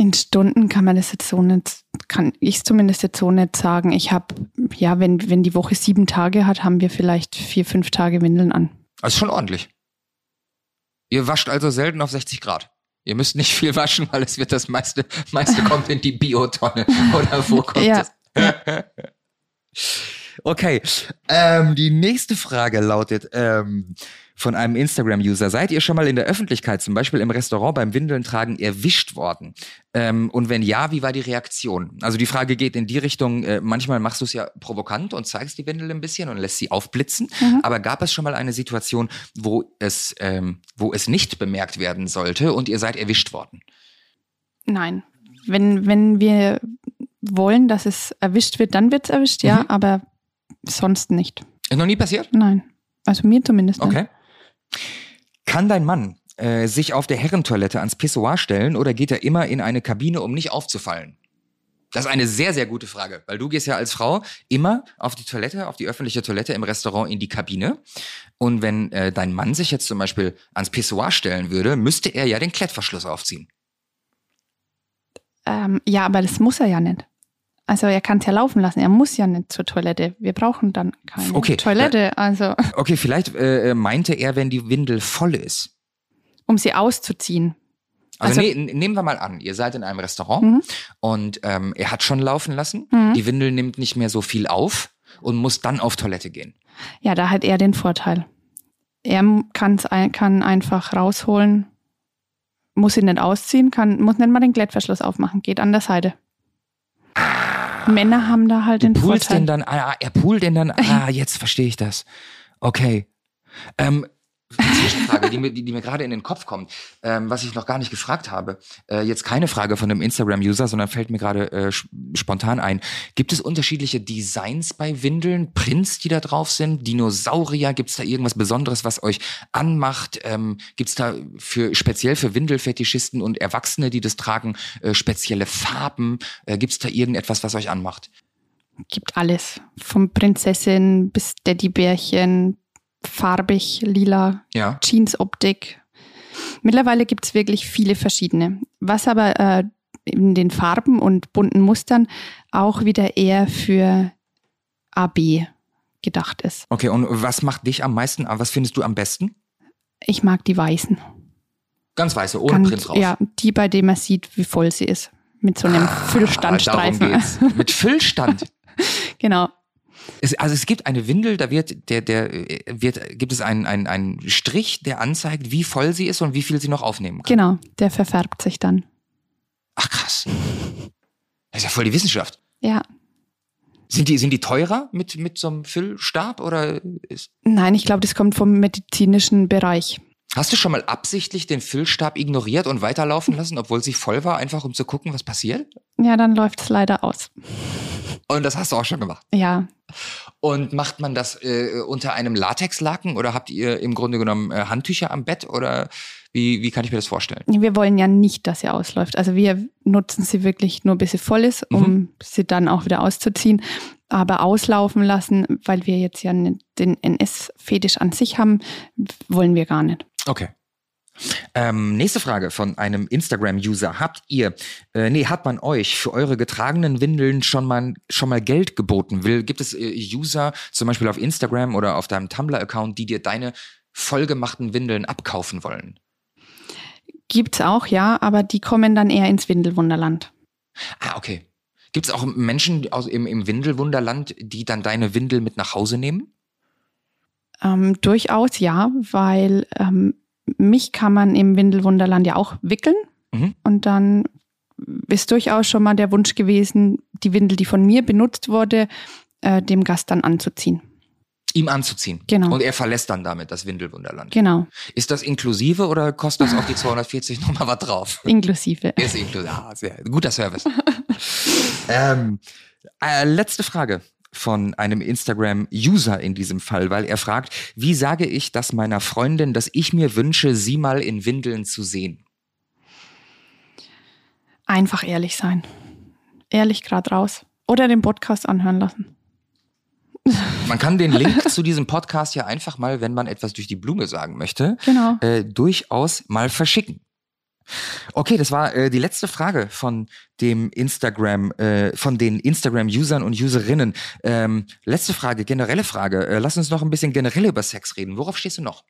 In Stunden kann man das jetzt so nicht, kann ich zumindest jetzt so nicht sagen. Ich habe, ja, wenn, wenn die Woche sieben Tage hat, haben wir vielleicht vier, fünf Tage Windeln an. Also schon ordentlich. Ihr wascht also selten auf 60 Grad. Ihr müsst nicht viel waschen, weil es wird das meiste, meiste kommt in die Biotonne. (laughs) Oder wo kommt Ja. das? (laughs) Okay, ähm, die nächste Frage lautet ähm, von einem Instagram-User. Seid ihr schon mal in der Öffentlichkeit, zum Beispiel im Restaurant beim Windeln tragen, erwischt worden? Ähm, und wenn ja, wie war die Reaktion? Also die Frage geht in die Richtung, äh, manchmal machst du es ja provokant und zeigst die Windel ein bisschen und lässt sie aufblitzen. Mhm. Aber gab es schon mal eine Situation, wo es, ähm, wo es nicht bemerkt werden sollte und ihr seid erwischt worden? Nein. Wenn, wenn wir wollen, dass es erwischt wird, dann wird es erwischt, ja, Mhm. aber sonst nicht. Ist noch nie passiert? Nein. Also mir zumindest. nicht. Okay. Kann dein Mann äh, sich auf der Herrentoilette ans Pissoir stellen oder geht er immer in eine Kabine, um nicht aufzufallen? Das ist eine sehr, sehr gute Frage, weil du gehst ja als Frau immer auf die Toilette, auf die öffentliche Toilette im Restaurant in die Kabine. Und wenn äh, dein Mann sich jetzt zum Beispiel ans Pissoir stellen würde, müsste er ja den Klettverschluss aufziehen. Ähm, ja, aber das muss er ja nicht. Also er kann es ja laufen lassen. Er muss ja nicht zur Toilette. Wir brauchen dann keine Okay. Toilette. Also Okay, vielleicht äh, meinte er, wenn die Windel voll ist. um sie auszuziehen. Also, Also- nee, n- nehmen wir mal an, ihr seid in einem Restaurant Mhm. und ähm, er hat schon laufen lassen. Mhm. Die Windel nimmt nicht mehr so viel auf und muss dann auf Toilette gehen. Ja, da hat er den Vorteil. Er kann's kann einfach rausholen, muss ihn nicht ausziehen, kann, muss nicht mal den Klettverschluss aufmachen, geht an der Seite. Männer haben da halt Du den Vorteil. den dann, ah, er poolt den dann, ah, jetzt verstehe ich das. Okay. Ähm, Zwischenfrage, die mir, die, die mir gerade in den Kopf kommt, ähm, was ich noch gar nicht gefragt habe. Äh, jetzt keine Frage von einem Instagram-User, sondern fällt mir gerade äh, spontan ein. Gibt es unterschiedliche Designs bei Windeln, Prints, die da drauf sind, Dinosaurier? Gibt es da irgendwas Besonderes, was euch anmacht? Ähm, Gibt es da für speziell für Windelfetischisten und Erwachsene, die das tragen, äh, spezielle Farben? Äh, Gibt es da irgendetwas, was euch anmacht? Gibt alles. Vom Prinzessin bis Teddybärchen, farbig, lila, Ja. Jeans-Optik. Mittlerweile gibt es wirklich viele verschiedene. Was aber äh, in den Farben und bunten Mustern auch wieder eher für AB gedacht ist. Okay, und was macht dich am meisten, ah, was findest du am besten? Ich mag die weißen. Ganz weiße, ohne Ganz- Print drauf. Ja, die, bei dem man sieht, wie voll sie ist. Mit so einem Ah, Füllstandstreifen. Mit (laughs) Füllstand. genau. Es, also es gibt eine Windel, da wird, der, der, äh, wird, gibt es einen, einen, einen Strich, der anzeigt, wie voll sie ist und wie viel sie noch aufnehmen kann. Genau, der verfärbt sich dann. Ach krass. Das ist ja voll die Wissenschaft. Ja. Sind die, sind die teurer mit, mit so einem Füllstab oder ist, Nein, ich glaube, das kommt vom medizinischen Bereich. Hast du schon mal absichtlich den Füllstab ignoriert und weiterlaufen lassen, obwohl sie voll war, einfach um zu gucken, was passiert? Ja, dann läuft es leider aus. Und das hast du auch schon gemacht. Ja, Und macht man das äh, unter einem Latexlaken oder habt ihr im Grunde genommen äh, Handtücher am Bett oder wie, wie kann ich mir das vorstellen? wir wollen ja nicht, dass sie ausläuft. Also wir nutzen sie wirklich nur, bis sie voll ist, um Mhm. sie dann auch wieder auszuziehen. Aber auslaufen lassen, weil wir jetzt ja den NS-Fetisch an sich haben, wollen wir gar nicht. Okay. Ähm, nächste Frage von einem Instagram-User. Habt ihr, äh, nee, hat man euch für eure getragenen Windeln schon mal, schon mal Geld geboten? Will, gibt es äh, User, zum Beispiel auf Instagram oder auf deinem Tumblr-Account, die dir deine vollgemachten Windeln abkaufen wollen? Gibt's auch, ja, aber die kommen dann eher ins Windelwunderland. Ah, okay. Gibt es auch Menschen aus, im, im Windelwunderland, die dann deine Windel mit nach Hause nehmen? Ähm, durchaus ja, weil ähm, mich kann man im Windelwunderland ja auch wickeln. Mhm. Und dann ist durchaus schon mal der Wunsch gewesen, die Windel, die von mir benutzt wurde, äh, dem Gast dann anzuziehen. Ihm anzuziehen. Genau. Und er verlässt dann damit das Windelwunderland. Genau. Ist das inklusive oder kostet das auf die 240 nochmal was drauf? (laughs) Inklusive. Ist inklusive. Ah, sehr, guter Service. (laughs) ähm, äh, letzte Frage von einem Instagram-User in diesem Fall, weil er fragt, wie sage ich das meiner Freundin, dass ich mir wünsche, sie mal in Windeln zu sehen? Einfach ehrlich sein. Ehrlich gerade raus. Oder den Podcast anhören lassen. Man kann den Link zu diesem Podcast ja einfach mal, wenn man etwas durch die Blume sagen möchte, genau. äh, durchaus mal verschicken. Okay, das war äh, die letzte Frage von dem Instagram, äh, von den Instagram-Usern und Userinnen. Ähm, letzte Frage, generelle Frage. Äh, lass uns noch ein bisschen generell über Sex reden. Worauf stehst du noch?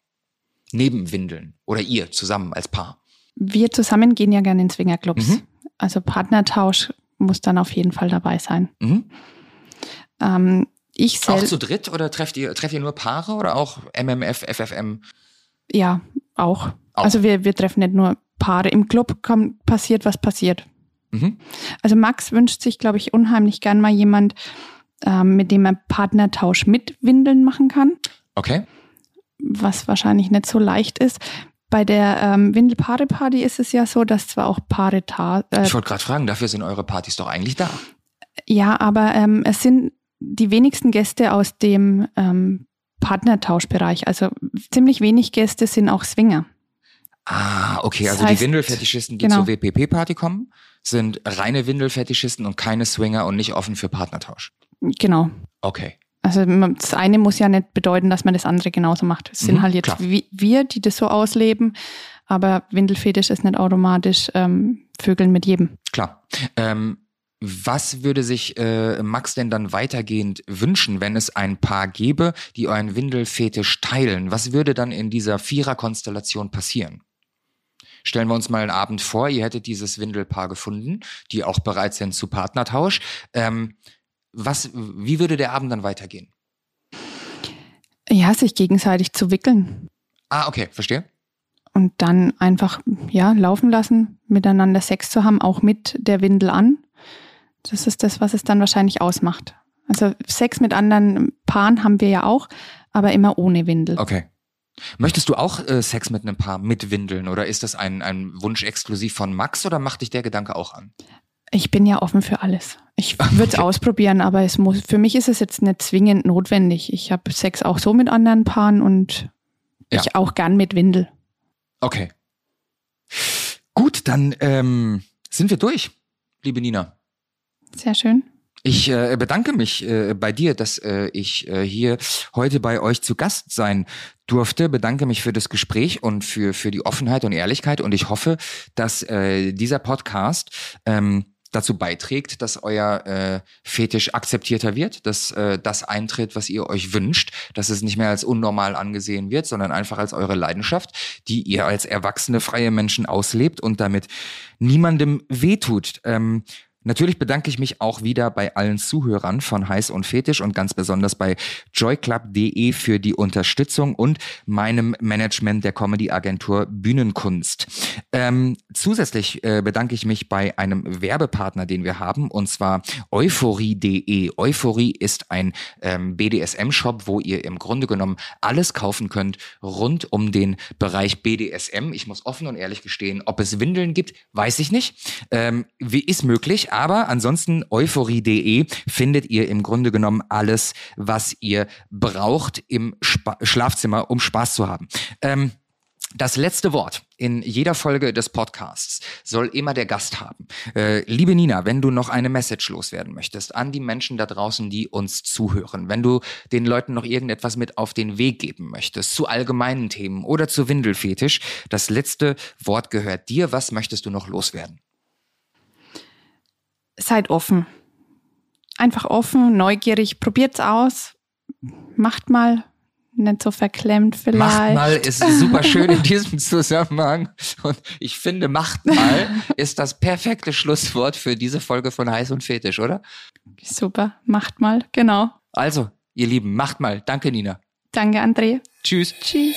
Neben Windeln oder ihr zusammen als Paar? Wir zusammen gehen ja gerne in Swingerclubs. Mhm. Also Partnertausch muss dann auf jeden Fall dabei sein. Mhm. Ähm, ich auch zu dritt oder trefft ihr, trefft ihr nur Paare oder auch MMF, FFM? Ja, auch. auch. Also wir, wir treffen nicht nur Paare. Im Club kommt, passiert, was passiert. Mhm. Also Max wünscht sich, glaube ich, unheimlich gern mal jemand, ähm, mit dem er Partnertausch mit Windeln machen kann. Okay. Was wahrscheinlich nicht so leicht ist. Bei der ähm, Windelpaare-Party ist es ja so, dass zwar auch Paare ta äh, Ich wollte gerade fragen, dafür sind eure Partys doch eigentlich da. Ja, aber ähm, es sind die wenigsten Gäste aus dem ähm, Partnertauschbereich. Also ziemlich wenig Gäste sind auch Swinger. Ah, okay. Also heißt, die Windelfetischisten, die genau. zur WPP-Party kommen, sind reine Windelfetischisten und keine Swinger und nicht offen für Partnertausch. Genau. Okay. Also das eine muss ja nicht bedeuten, dass man das andere genauso macht. Es sind mhm, halt jetzt wir, die das so ausleben, aber Windelfetisch ist nicht automatisch ähm, Vögeln mit jedem. Klar. Ähm, was würde sich äh, Max denn dann weitergehend wünschen, wenn es ein Paar gäbe, die euren Windelfetisch teilen? Was würde dann in dieser Viererkonstellation passieren? Stellen wir uns mal einen Abend vor, ihr hättet dieses Windelpaar gefunden, die auch bereit sind zu Partnertausch. Ähm, was, wie würde der Abend dann weitergehen? Ja, sich gegenseitig zu wickeln. Ah, okay, verstehe. Und dann einfach, ja, laufen lassen, miteinander Sex zu haben, auch mit der Windel an. Das ist das, was es dann wahrscheinlich ausmacht. Also Sex mit anderen Paaren haben wir ja auch, aber immer ohne Windel. Okay. Möchtest du auch äh, Sex mit einem Paar mit Windeln oder ist das ein, ein Wunsch exklusiv von Max oder macht dich der Gedanke auch an? Ich bin ja offen für alles. Ich (laughs) würde es okay. ausprobieren, aber es muss, für mich ist es jetzt nicht zwingend notwendig. Ich habe Sex auch so mit anderen Paaren und ja. ich auch gern mit Windel. Okay. Gut, dann ähm, sind wir durch, liebe Nina. Sehr schön. Ich äh, bedanke mich äh, bei dir, dass äh, ich äh, hier heute bei euch zu Gast sein durfte. Bedanke mich für das Gespräch und für, für die Offenheit und Ehrlichkeit. Und ich hoffe, dass äh, dieser Podcast ähm, dazu beiträgt, dass euer äh, Fetisch akzeptierter wird, dass äh, das eintritt, was ihr euch wünscht, dass es nicht mehr als unnormal angesehen wird, sondern einfach als eure Leidenschaft, die ihr als erwachsene freie Menschen auslebt und damit niemandem wehtut. Ähm, Natürlich bedanke ich mich auch wieder bei allen Zuhörern von Heiß und Fetisch und ganz besonders bei joyclub.de für die Unterstützung und meinem Management der Comedy-Agentur Bühnenkunst. Ähm, zusätzlich äh, bedanke ich mich bei einem Werbepartner, den wir haben, und zwar euphorie.de. Euphorie ist ein ähm, BDSM-Shop, wo ihr im Grunde genommen alles kaufen könnt rund um den Bereich BDSM. Ich muss offen und ehrlich gestehen, ob es Windeln gibt, weiß ich nicht. Ähm, wie ist möglich, aber ansonsten euphorie.de findet ihr im Grunde genommen alles, was ihr braucht im Spa Schlafzimmer, um Spaß zu haben. Ähm, Das letzte Wort in jeder Folge des Podcasts soll immer der Gast haben. Äh, liebe Nina, wenn du noch eine Message loswerden möchtest an die Menschen da draußen, die uns zuhören, wenn du den Leuten noch irgendetwas mit auf den Weg geben möchtest, zu allgemeinen Themen oder zu Windelfetisch, das letzte Wort gehört dir. Was möchtest du noch loswerden? Seid offen. Einfach offen, neugierig, probiert's aus, macht mal, nicht so verklemmt vielleicht. Macht mal ist super schön in diesem (laughs) Zusammenhang. Und ich finde, macht mal ist das perfekte Schlusswort für diese Folge von Heiß und Fetisch, oder? Super, macht mal, genau. Also, ihr Lieben, macht mal. Danke, Nina. Danke, André. Tschüss. Tschüss.